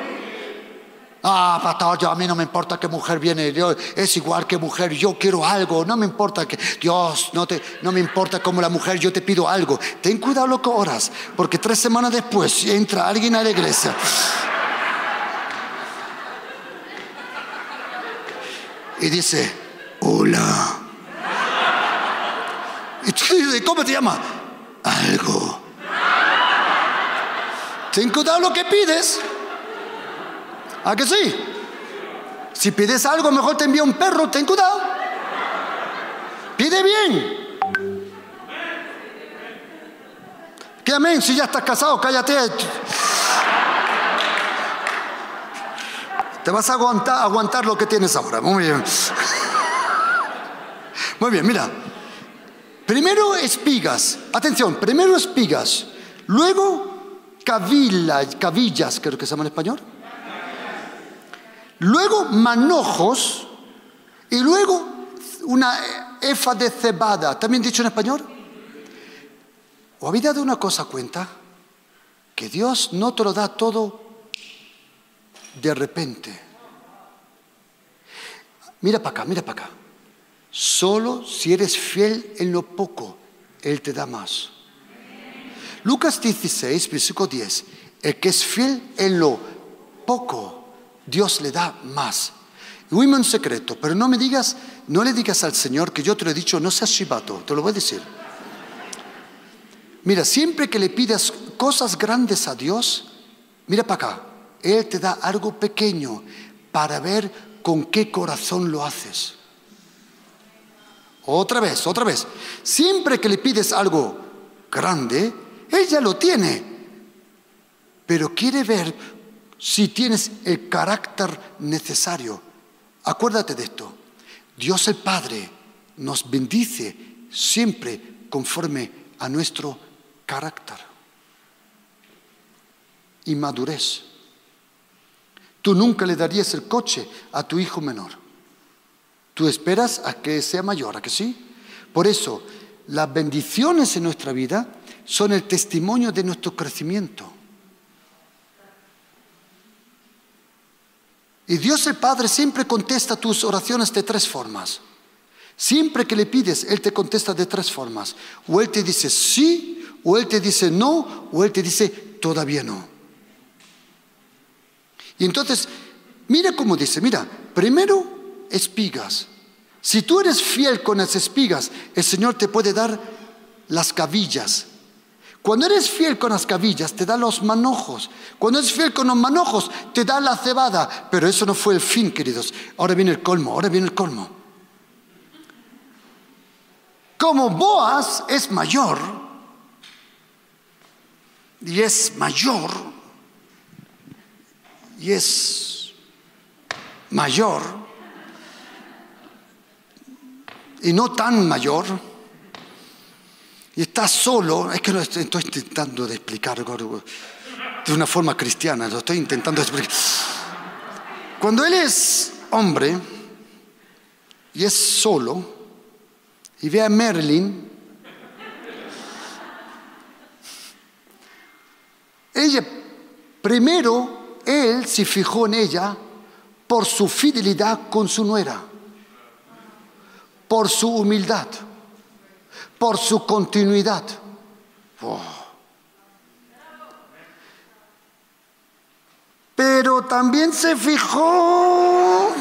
Ah, pastor, yo, a mí no me importa qué mujer viene, Dios es igual que mujer, yo quiero algo, no me importa que Dios, no, te, no me importa como la mujer, yo te pido algo. Ten cuidado lo que oras, porque tres semanas después entra alguien a la iglesia. Y dice, hola. ¿Cómo te llamas? Algo. Ten cuidado lo que pides. ¿A que sí? Si pides algo, mejor te envía un perro, ten cuidado. Pide bien. ¿Qué amén? Si ya estás casado, cállate. Te vas a aguantar lo que tienes ahora. Muy bien. Muy bien, mira. Primero espigas. Atención, primero espigas. Luego cavillas, creo que se llama en español. Luego manojos y luego una efa de cebada, también dicho en español. ¿O habéis dado una cosa cuenta? Que Dios no te lo da todo de repente. Mira para acá, mira para acá. Solo si eres fiel en lo poco, Él te da más. Lucas 16, versículo 10. El que es fiel en lo poco, Dios le da más. Dime un secreto, pero no me digas, no le digas al Señor que yo te lo he dicho, no seas chivato, te lo voy a decir. Mira, siempre que le pidas cosas grandes a Dios, mira para acá, Él te da algo pequeño para ver con qué corazón lo haces. Otra vez, otra vez. Siempre que le pides algo grande, Él ya lo tiene, pero quiere ver si tienes el carácter necesario. Acuérdate de esto. Dios el Padre nos bendice siempre conforme a nuestro carácter y madurez. Tú nunca le darías el coche a tu hijo menor. Tú esperas a que sea mayor, ¿a que sí? Por eso, las bendiciones en nuestra vida son el testimonio de nuestro crecimiento. Y Dios el Padre siempre contesta tus oraciones de tres formas. Siempre que le pides, Él te contesta de tres formas. O Él te dice sí, o Él te dice no, o Él te dice todavía no. Y entonces, mira cómo dice, mira, primero espigas. Si tú eres fiel con las espigas, el Señor te puede dar las cabillas, cuando eres fiel con las cabillas, te da los manojos. Cuando eres fiel con los manojos, te da la cebada. Pero eso no fue el fin, queridos. Ahora viene el colmo, ahora viene el colmo. Como Boaz es mayor, y es mayor, y es mayor, y no tan mayor, y está solo, es que lo estoy, intentando de explicar de una forma cristiana, lo estoy intentando explicar. Cuando él es hombre y es solo y ve a Merlin, ella Primero, él se fijó en ella por su fidelidad con su nuera, por su humildad, por su continuidad. Pero también se fijó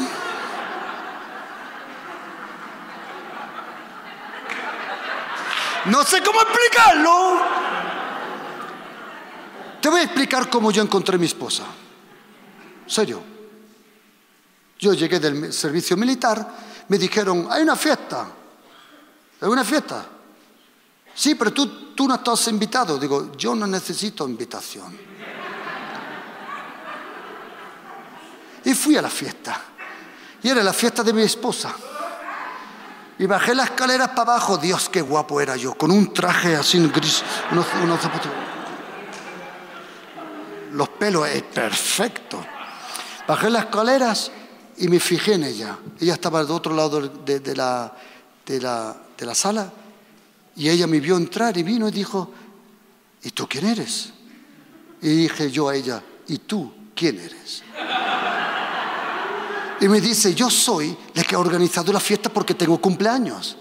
No sé cómo explicarlo. Te voy a explicar cómo yo encontré a mi esposa. Serio. Yo llegué del servicio militar, me dijeron, hay una fiesta. ¿Hay una fiesta? Sí, pero tú, tú no estás invitado. Digo, yo no necesito invitación. Y fui a la fiesta. Y era la fiesta de mi esposa. Y bajé las escaleras para abajo. Dios, qué guapo era yo, con un traje así gris. Los pelos, es perfecto. Bajé las escaleras y me fijé en ella. Ella estaba del otro lado de, la, de, la, de la sala y ella me vio entrar y vino y dijo, ¿y tú quién eres? Y dije yo a ella, ¿y tú quién eres? Y me dice, yo soy la que ha organizado la fiesta porque tengo cumpleaños.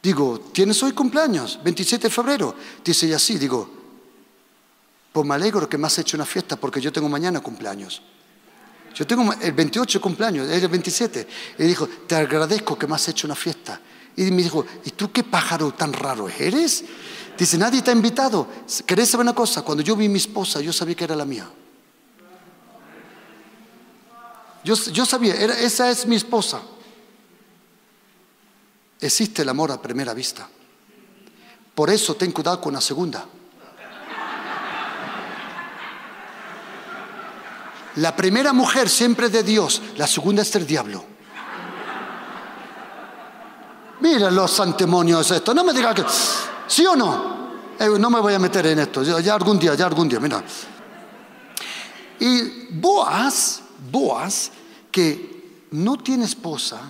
Digo, ¿tienes hoy cumpleaños? 27 de febrero. Dice ella, sí. Digo, pues me alegro que me has hecho una fiesta porque yo tengo mañana cumpleaños. Yo tengo el 28 cumpleaños, es el 27. Y dijo, te agradezco que me has hecho una fiesta. Y me dijo, ¿y tú qué pájaro tan raro eres? Dice, nadie te ha invitado. ¿Querés saber una cosa? Cuando yo vi a mi esposa, yo sabía que era la mía. Yo, sabía, esa es mi esposa. Existe el amor a primera vista. Por eso ten cuidado con la segunda. La primera mujer siempre de Dios, la segunda es del diablo. Mira los antemonios esto, no me digas que... ¿Sí o no? Eh, no me voy a meter en esto, ya algún día, ya algún día, mira. Y Boaz, Boaz que no tiene esposa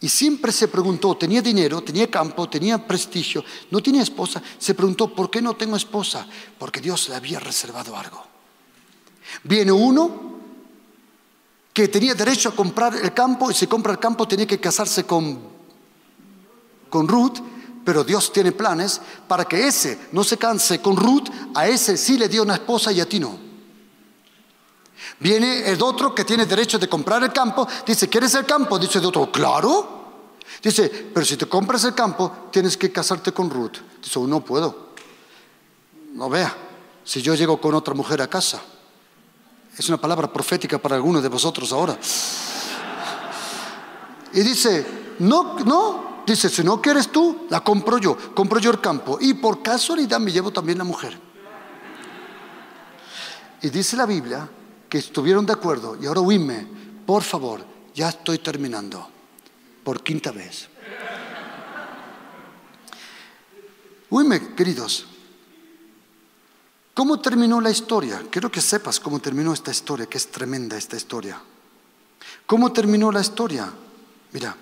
y siempre se preguntó, tenía dinero, tenía campo, tenía prestigio, no tiene esposa, se preguntó, ¿por qué no tengo esposa? Porque Dios le había reservado algo. Viene uno que tenía derecho a comprar el campo y si compra el campo tenía que casarse con, con Ruth, pero Dios tiene planes para que ese no se canse con Ruth, a ese sí le dio una esposa y a ti no. Viene el otro que tiene derecho de comprar el campo, dice, ¿quieres el campo? Dice el otro, claro. Dice, pero si te compras el campo, tienes que casarte con Ruth. Dice, no puedo. No vea, si yo llego con otra mujer a casa, es una palabra profética para algunos de vosotros ahora. Y dice, no, no, dice, si no quieres tú, la compro yo, compro yo el campo. Y por casualidad me llevo también la mujer. Y dice la Biblia que estuvieron de acuerdo y ahora oíme, por favor, ya estoy terminando, por quinta vez. Oíme, queridos, ¿cómo terminó la historia? Quiero que sepas cómo terminó esta historia, que es tremenda esta historia. ¿Cómo terminó la historia? Mira,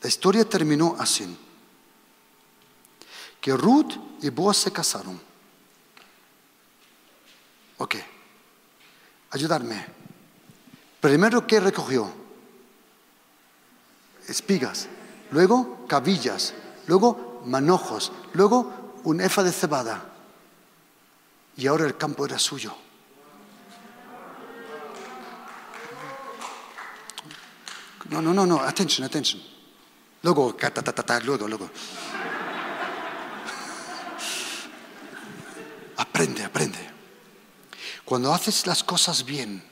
la historia terminó así. Que Ruth y Boaz se casaron. Ok ayudarme. Primero, ¿qué recogió? Espigas, luego cabillas, luego manojos, luego un efa de cebada. Y ahora el campo era suyo. No, no, no, no, atención, atención. Luego, ta, luego, luego. Aprende, aprende. Cuando haces las cosas bien,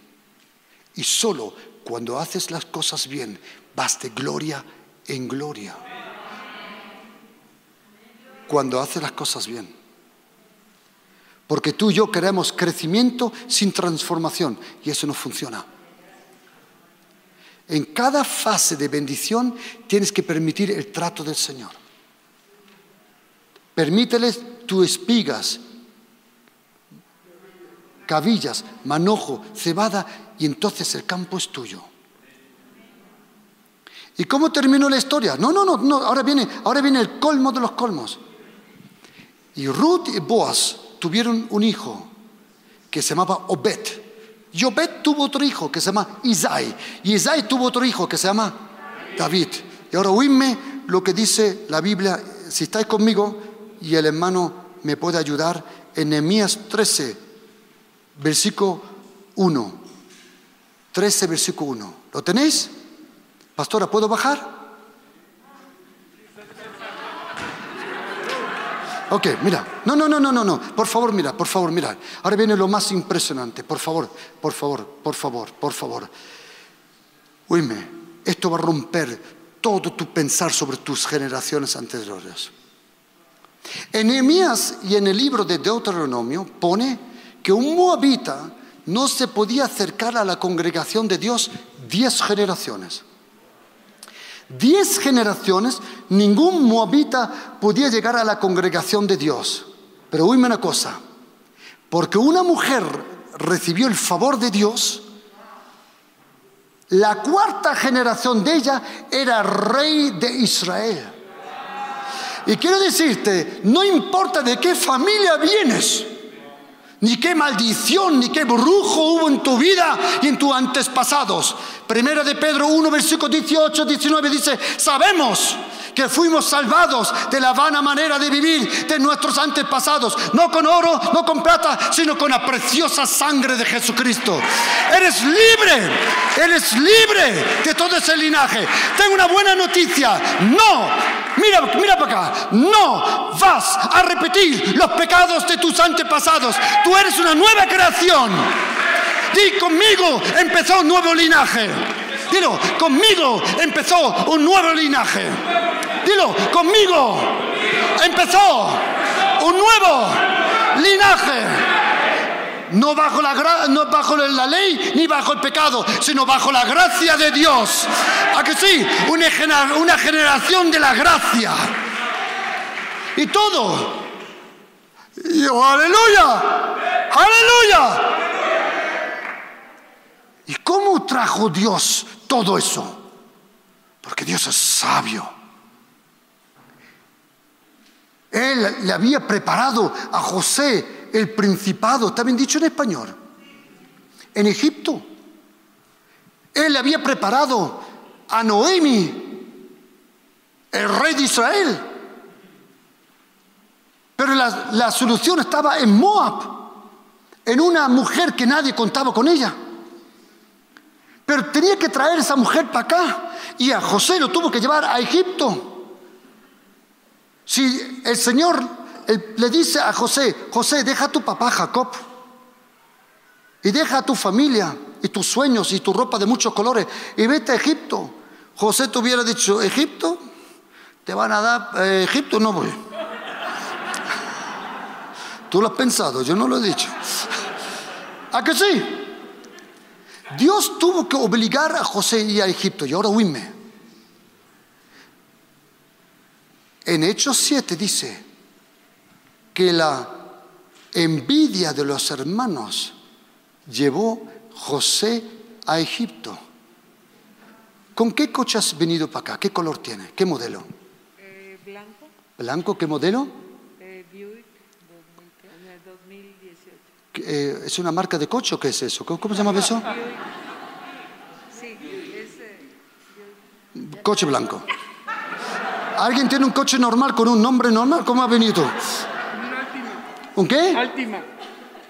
y solo cuando haces las cosas bien, vas de gloria en gloria. Cuando haces las cosas bien. Porque tú y yo queremos crecimiento sin transformación y eso no funciona. En cada fase de bendición tienes que permitir el trato del Señor. Permíteles tus espigas cabillas, manojo, cebada, y entonces el campo es tuyo. ¿Y cómo terminó la historia? No, no, no, no, ahora viene, ahora viene el colmo de los colmos. Y Ruth y Boaz tuvieron un hijo que se llamaba Obed. Y Obed tuvo otro hijo que se llama Isai. Y Isai tuvo otro hijo que se llama David. Y ahora oídme lo que dice la Biblia, si estáis conmigo y el hermano me puede ayudar, en Nehemías 13, versículo 1. 13, versículo 1. ¿Lo tenéis? Pastora, ¿puedo bajar? Ok, mira. No, no, no, no, no, no. Por favor, mira, por favor, mira. Ahora viene lo más impresionante. Por favor, por favor, por favor, por favor. Oíme, esto va a romper todo tu pensar sobre tus generaciones anteriores. En Nehemías y en el libro de Deuteronomio pone que un moabita no se podía acercar a la congregación de Dios diez generaciones. Diez generaciones, ningún moabita podía llegar a la congregación de Dios. Pero oíme una cosa, porque una mujer recibió el favor de Dios, la cuarta generación de ella era rey de Israel. Y quiero decirte, no importa de qué familia vienes, ni qué maldición, ni qué brujo hubo en tu vida y en tus antepasados. Primera de Pedro 1, versículo 18, 19 dice, sabemos que fuimos salvados de la vana manera de vivir de nuestros antepasados, no con oro, no con plata, sino con la preciosa sangre de Jesucristo. Eres libre, eres libre de todo ese linaje. Tengo una buena noticia, no, mira, mira para acá, no vas a repetir los pecados de tus antepasados. Tú eres una nueva creación. Di conmigo, empezó un nuevo linaje. Dilo, conmigo empezó un nuevo linaje. Dilo, conmigo empezó un nuevo linaje. No bajo, la, no bajo la ley ni bajo el pecado, sino bajo la gracia de Dios. ¿A que sí? Una, una generación de la gracia. Y todo. Y aleluya. Aleluya. ¿Y cómo trajo Dios todo eso? Porque Dios es sabio. Él le había preparado a José el principado, está bien dicho en español, en Egipto. Él le había preparado a Noemi, el rey de Israel. Pero la, la solución estaba en Moab, en una mujer que nadie contaba con ella. Pero tenía que traer esa mujer para acá. Y a José lo tuvo que llevar a Egipto. Si el Señor le dice a José, José, deja a tu papá Jacob. Y deja a tu familia y tus sueños y tu ropa de muchos colores y vete a Egipto. José te hubiera dicho, Egipto, te van a dar, eh, Egipto no voy. Tú lo has pensado, yo no lo he dicho. ¿A que sí? Dios tuvo que obligar a José y a Egipto. Y ahora huime. En Hechos 7 dice que la envidia de los hermanos llevó José a Egipto. ¿Con qué coche has venido para acá? ¿Qué color tiene? ¿Qué modelo? Eh, blanco. ¿Blanco? ¿Qué modelo? Eh, ¿Es una marca de coche o qué es eso? ¿Cómo, cómo se llama eso? Sí, es eh, Coche blanco. ¿Alguien tiene un coche normal con un nombre normal? ¿Cómo ha venido? Un Altima. ¿Un qué? Altima.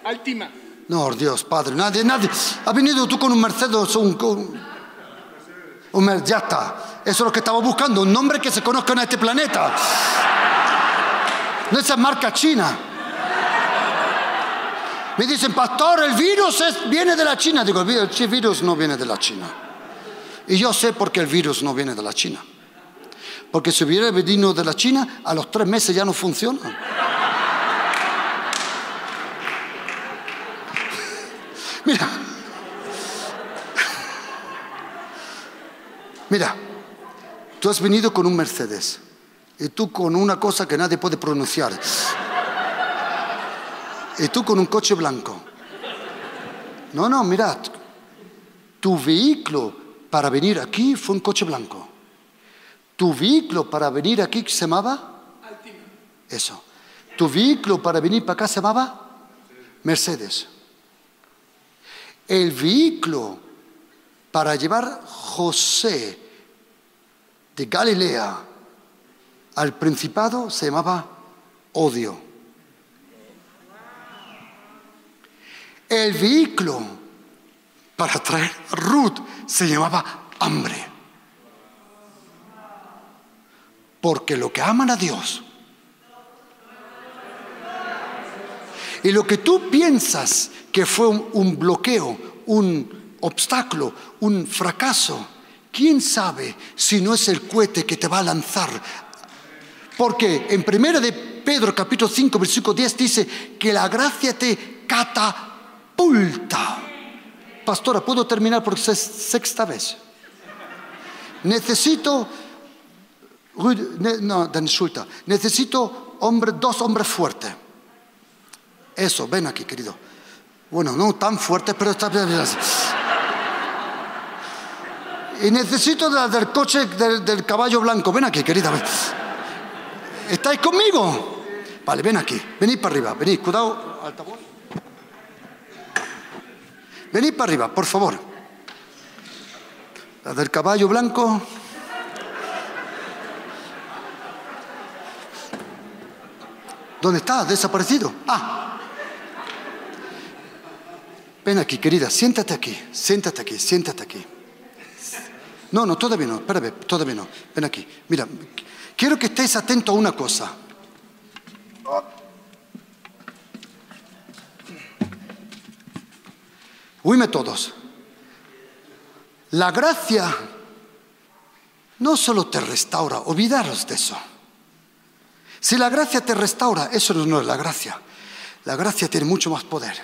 Altima. No, Dios, Padre, nadie, nadie. Ha venido tú con un Mercedes o un... un- un Mer- ya está. Eso es lo que estaba buscando, un nombre que se conozca en este planeta. No esa marca china. Me dicen, pastor, el virus viene de la China. Digo, el virus no viene de la China. Y yo sé por qué el virus no viene de la China. Porque si hubiera venido de la China, a los tres meses ya no funciona. Mira. Mira, tú has venido con un Mercedes y tú con una cosa que nadie puede pronunciar. Y tú con un coche blanco. No, no, mirad. Tu vehículo para venir aquí fue un coche blanco. Tu vehículo para venir aquí se llamaba Eso. Tu vehículo para venir para acá se llamaba Mercedes. El vehículo para llevar José de Galilea al principado se llamaba odio. El vehículo para traer Ruth se llamaba hambre. Porque lo que aman a Dios y lo que tú piensas que fue un, bloqueo, un obstáculo, un fracaso, ¿quién sabe si no es el cohete que te va a lanzar? Porque en 1 de Pedro capítulo 5 versículo 10 dice que la gracia te catapulta. Pastora, ¿puedo terminar por sex- sexta vez? Necesito, no, dan insulta. necesito dos hombres fuertes. Eso, ven aquí, querido. Bueno, no tan fuerte, pero está bien. Y necesito de- del coche del, caballo blanco. Ven aquí, querida. ¿Estáis conmigo? Vale, ven aquí. Venid para arriba. Venid, cuidado, altavoz. Venid para arriba, por favor. La del caballo blanco. ¿Dónde está? ¿Desaparecido? Ah. Ven aquí, querida, siéntate aquí, siéntate aquí, siéntate aquí. No, no, todavía no, espérame, todavía no. Ven aquí, mira, quiero que estés atento a una cosa. Huime todos. La gracia no solo te restaura, olvidaros de eso. Si la gracia te restaura, eso no es la gracia. La gracia tiene mucho más poder.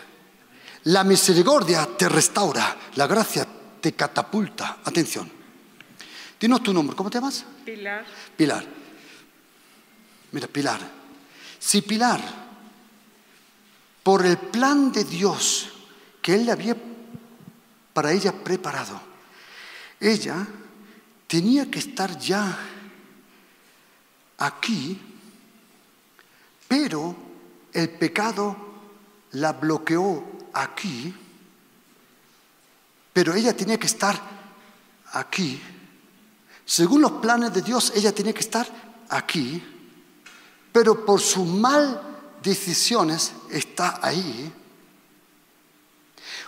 La misericordia te restaura, la gracia te catapulta. Atención. Dinos tu nombre, ¿cómo te llamas? Pilar, Pilar. Mira, Pilar. Si Pilar, por el plan de Dios que Él le había para ella preparado, ella tenía que estar ya aquí, pero el pecado la bloqueó aquí, pero ella tenía que estar aquí. Según los planes de Dios, ella tenía que estar aquí, pero por sus mal decisiones está ahí.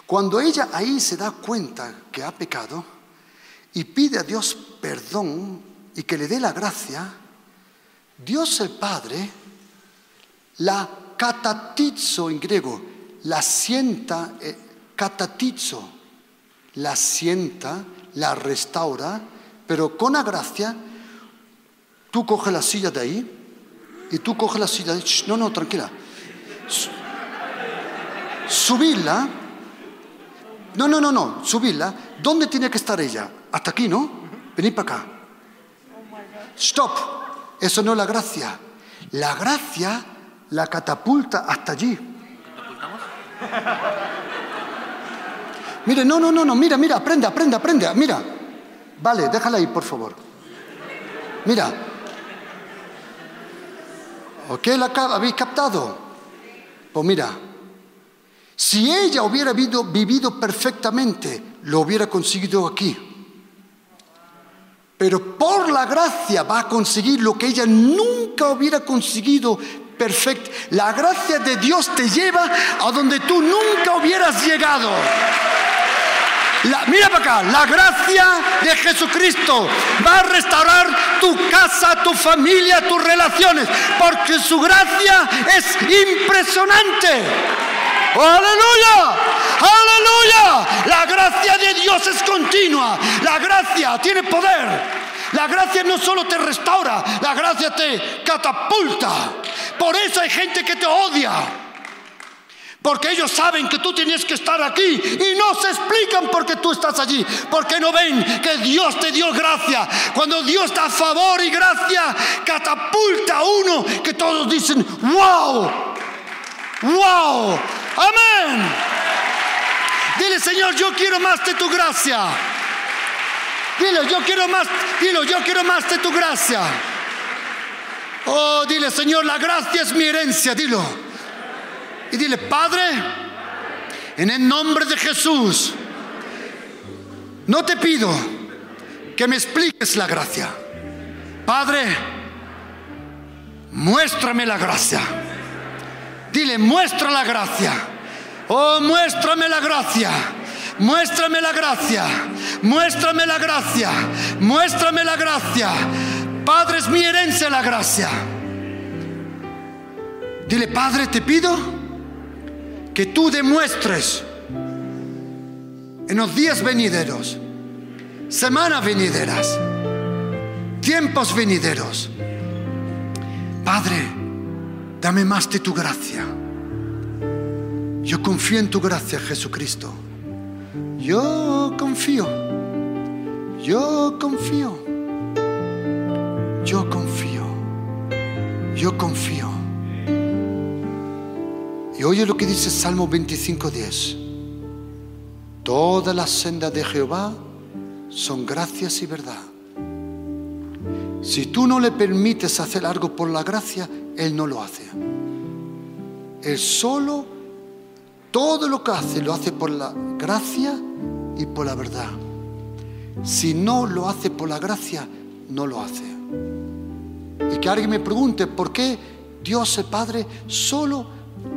Cuando ella ahí se da cuenta que ha pecado y pide a Dios perdón y que le dé la gracia, Dios el Padre la catatizo en griego, la sienta, eh, catatizo, la sienta, la restaura, pero con la gracia, tú coges la silla de ahí y tú coges la silla de Shh, no, no, tranquila. Su- Subirla, no, no, no, no, subirla. ¿Dónde tiene que estar ella? Hasta aquí, ¿no? Venid para acá. Stop. Eso no es la gracia. La gracia la catapulta hasta allí. Mire, no, no, no, no, mira, mira, aprende, aprende, aprende, mira. Vale, déjala ahí, por favor. Mira. ¿Ok? ¿La habéis captado? Pues mira, si ella hubiera vivido, perfectamente, lo hubiera conseguido aquí. Pero por la gracia va a conseguir lo que ella nunca hubiera conseguido perfecto. La gracia de Dios te lleva a donde tú nunca hubieras llegado. Mira para acá, la gracia de Jesucristo va a restaurar tu casa, tu familia, tus relaciones, porque su gracia es impresionante. ¡Oh, ¡Aleluya! ¡Aleluya! La gracia de Dios es continua. La gracia tiene poder. La gracia no solo te restaura, la gracia te catapulta. Por eso hay gente que te odia. Porque ellos saben que tú tienes que estar aquí y no se explican por qué tú estás allí. Porque no ven que Dios te dio gracia. Cuando Dios da favor y gracia, catapulta a uno que todos dicen, wow, wow, amén. Dile, Señor, yo quiero más de tu gracia. Dile, yo quiero más, dilo, yo quiero más de tu gracia. Oh, dile, Señor, la gracia es mi herencia, dilo. Y dile, Padre, En el nombre de Jesús. No te pido que me expliques la gracia. Padre, muéstrame la gracia. Dile, muestra la gracia. Oh, muéstrame la gracia. Muéstrame la gracia. Muéstrame la gracia. Muéstrame la gracia. Padre, es mi herencia la gracia. Dile, Padre, te pido que tú demuestres en los días venideros, semanas venideras, tiempos venideros. Padre, dame más de tu gracia. Yo confío en tu gracia, Jesucristo. Yo confío. Yo confío. Yo confío. Yo confío. Y oye lo que dice Salmo 25:10. Todas las sendas de Jehová son gracias y verdad. Si tú no le permites hacer algo por la gracia, Él no lo hace. Él solo, todo lo que hace, lo hace por la gracia y por la verdad. Si no lo hace por la gracia, no lo hace. Y que alguien me pregunte, ¿por qué Dios el Padre solo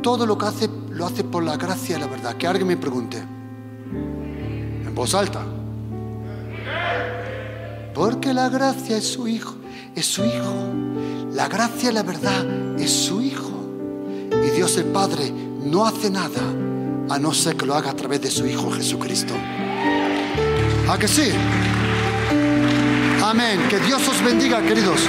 todo lo que hace lo hace por la gracia y la verdad? Que alguien me pregunte voz alta. Porque la gracia es su hijo, es su hijo. La gracia y la verdad es su hijo. Y Dios el Padre no hace nada a no ser que lo haga a través de su hijo Jesucristo. ¿A que sí? Amén. Que Dios os bendiga, queridos.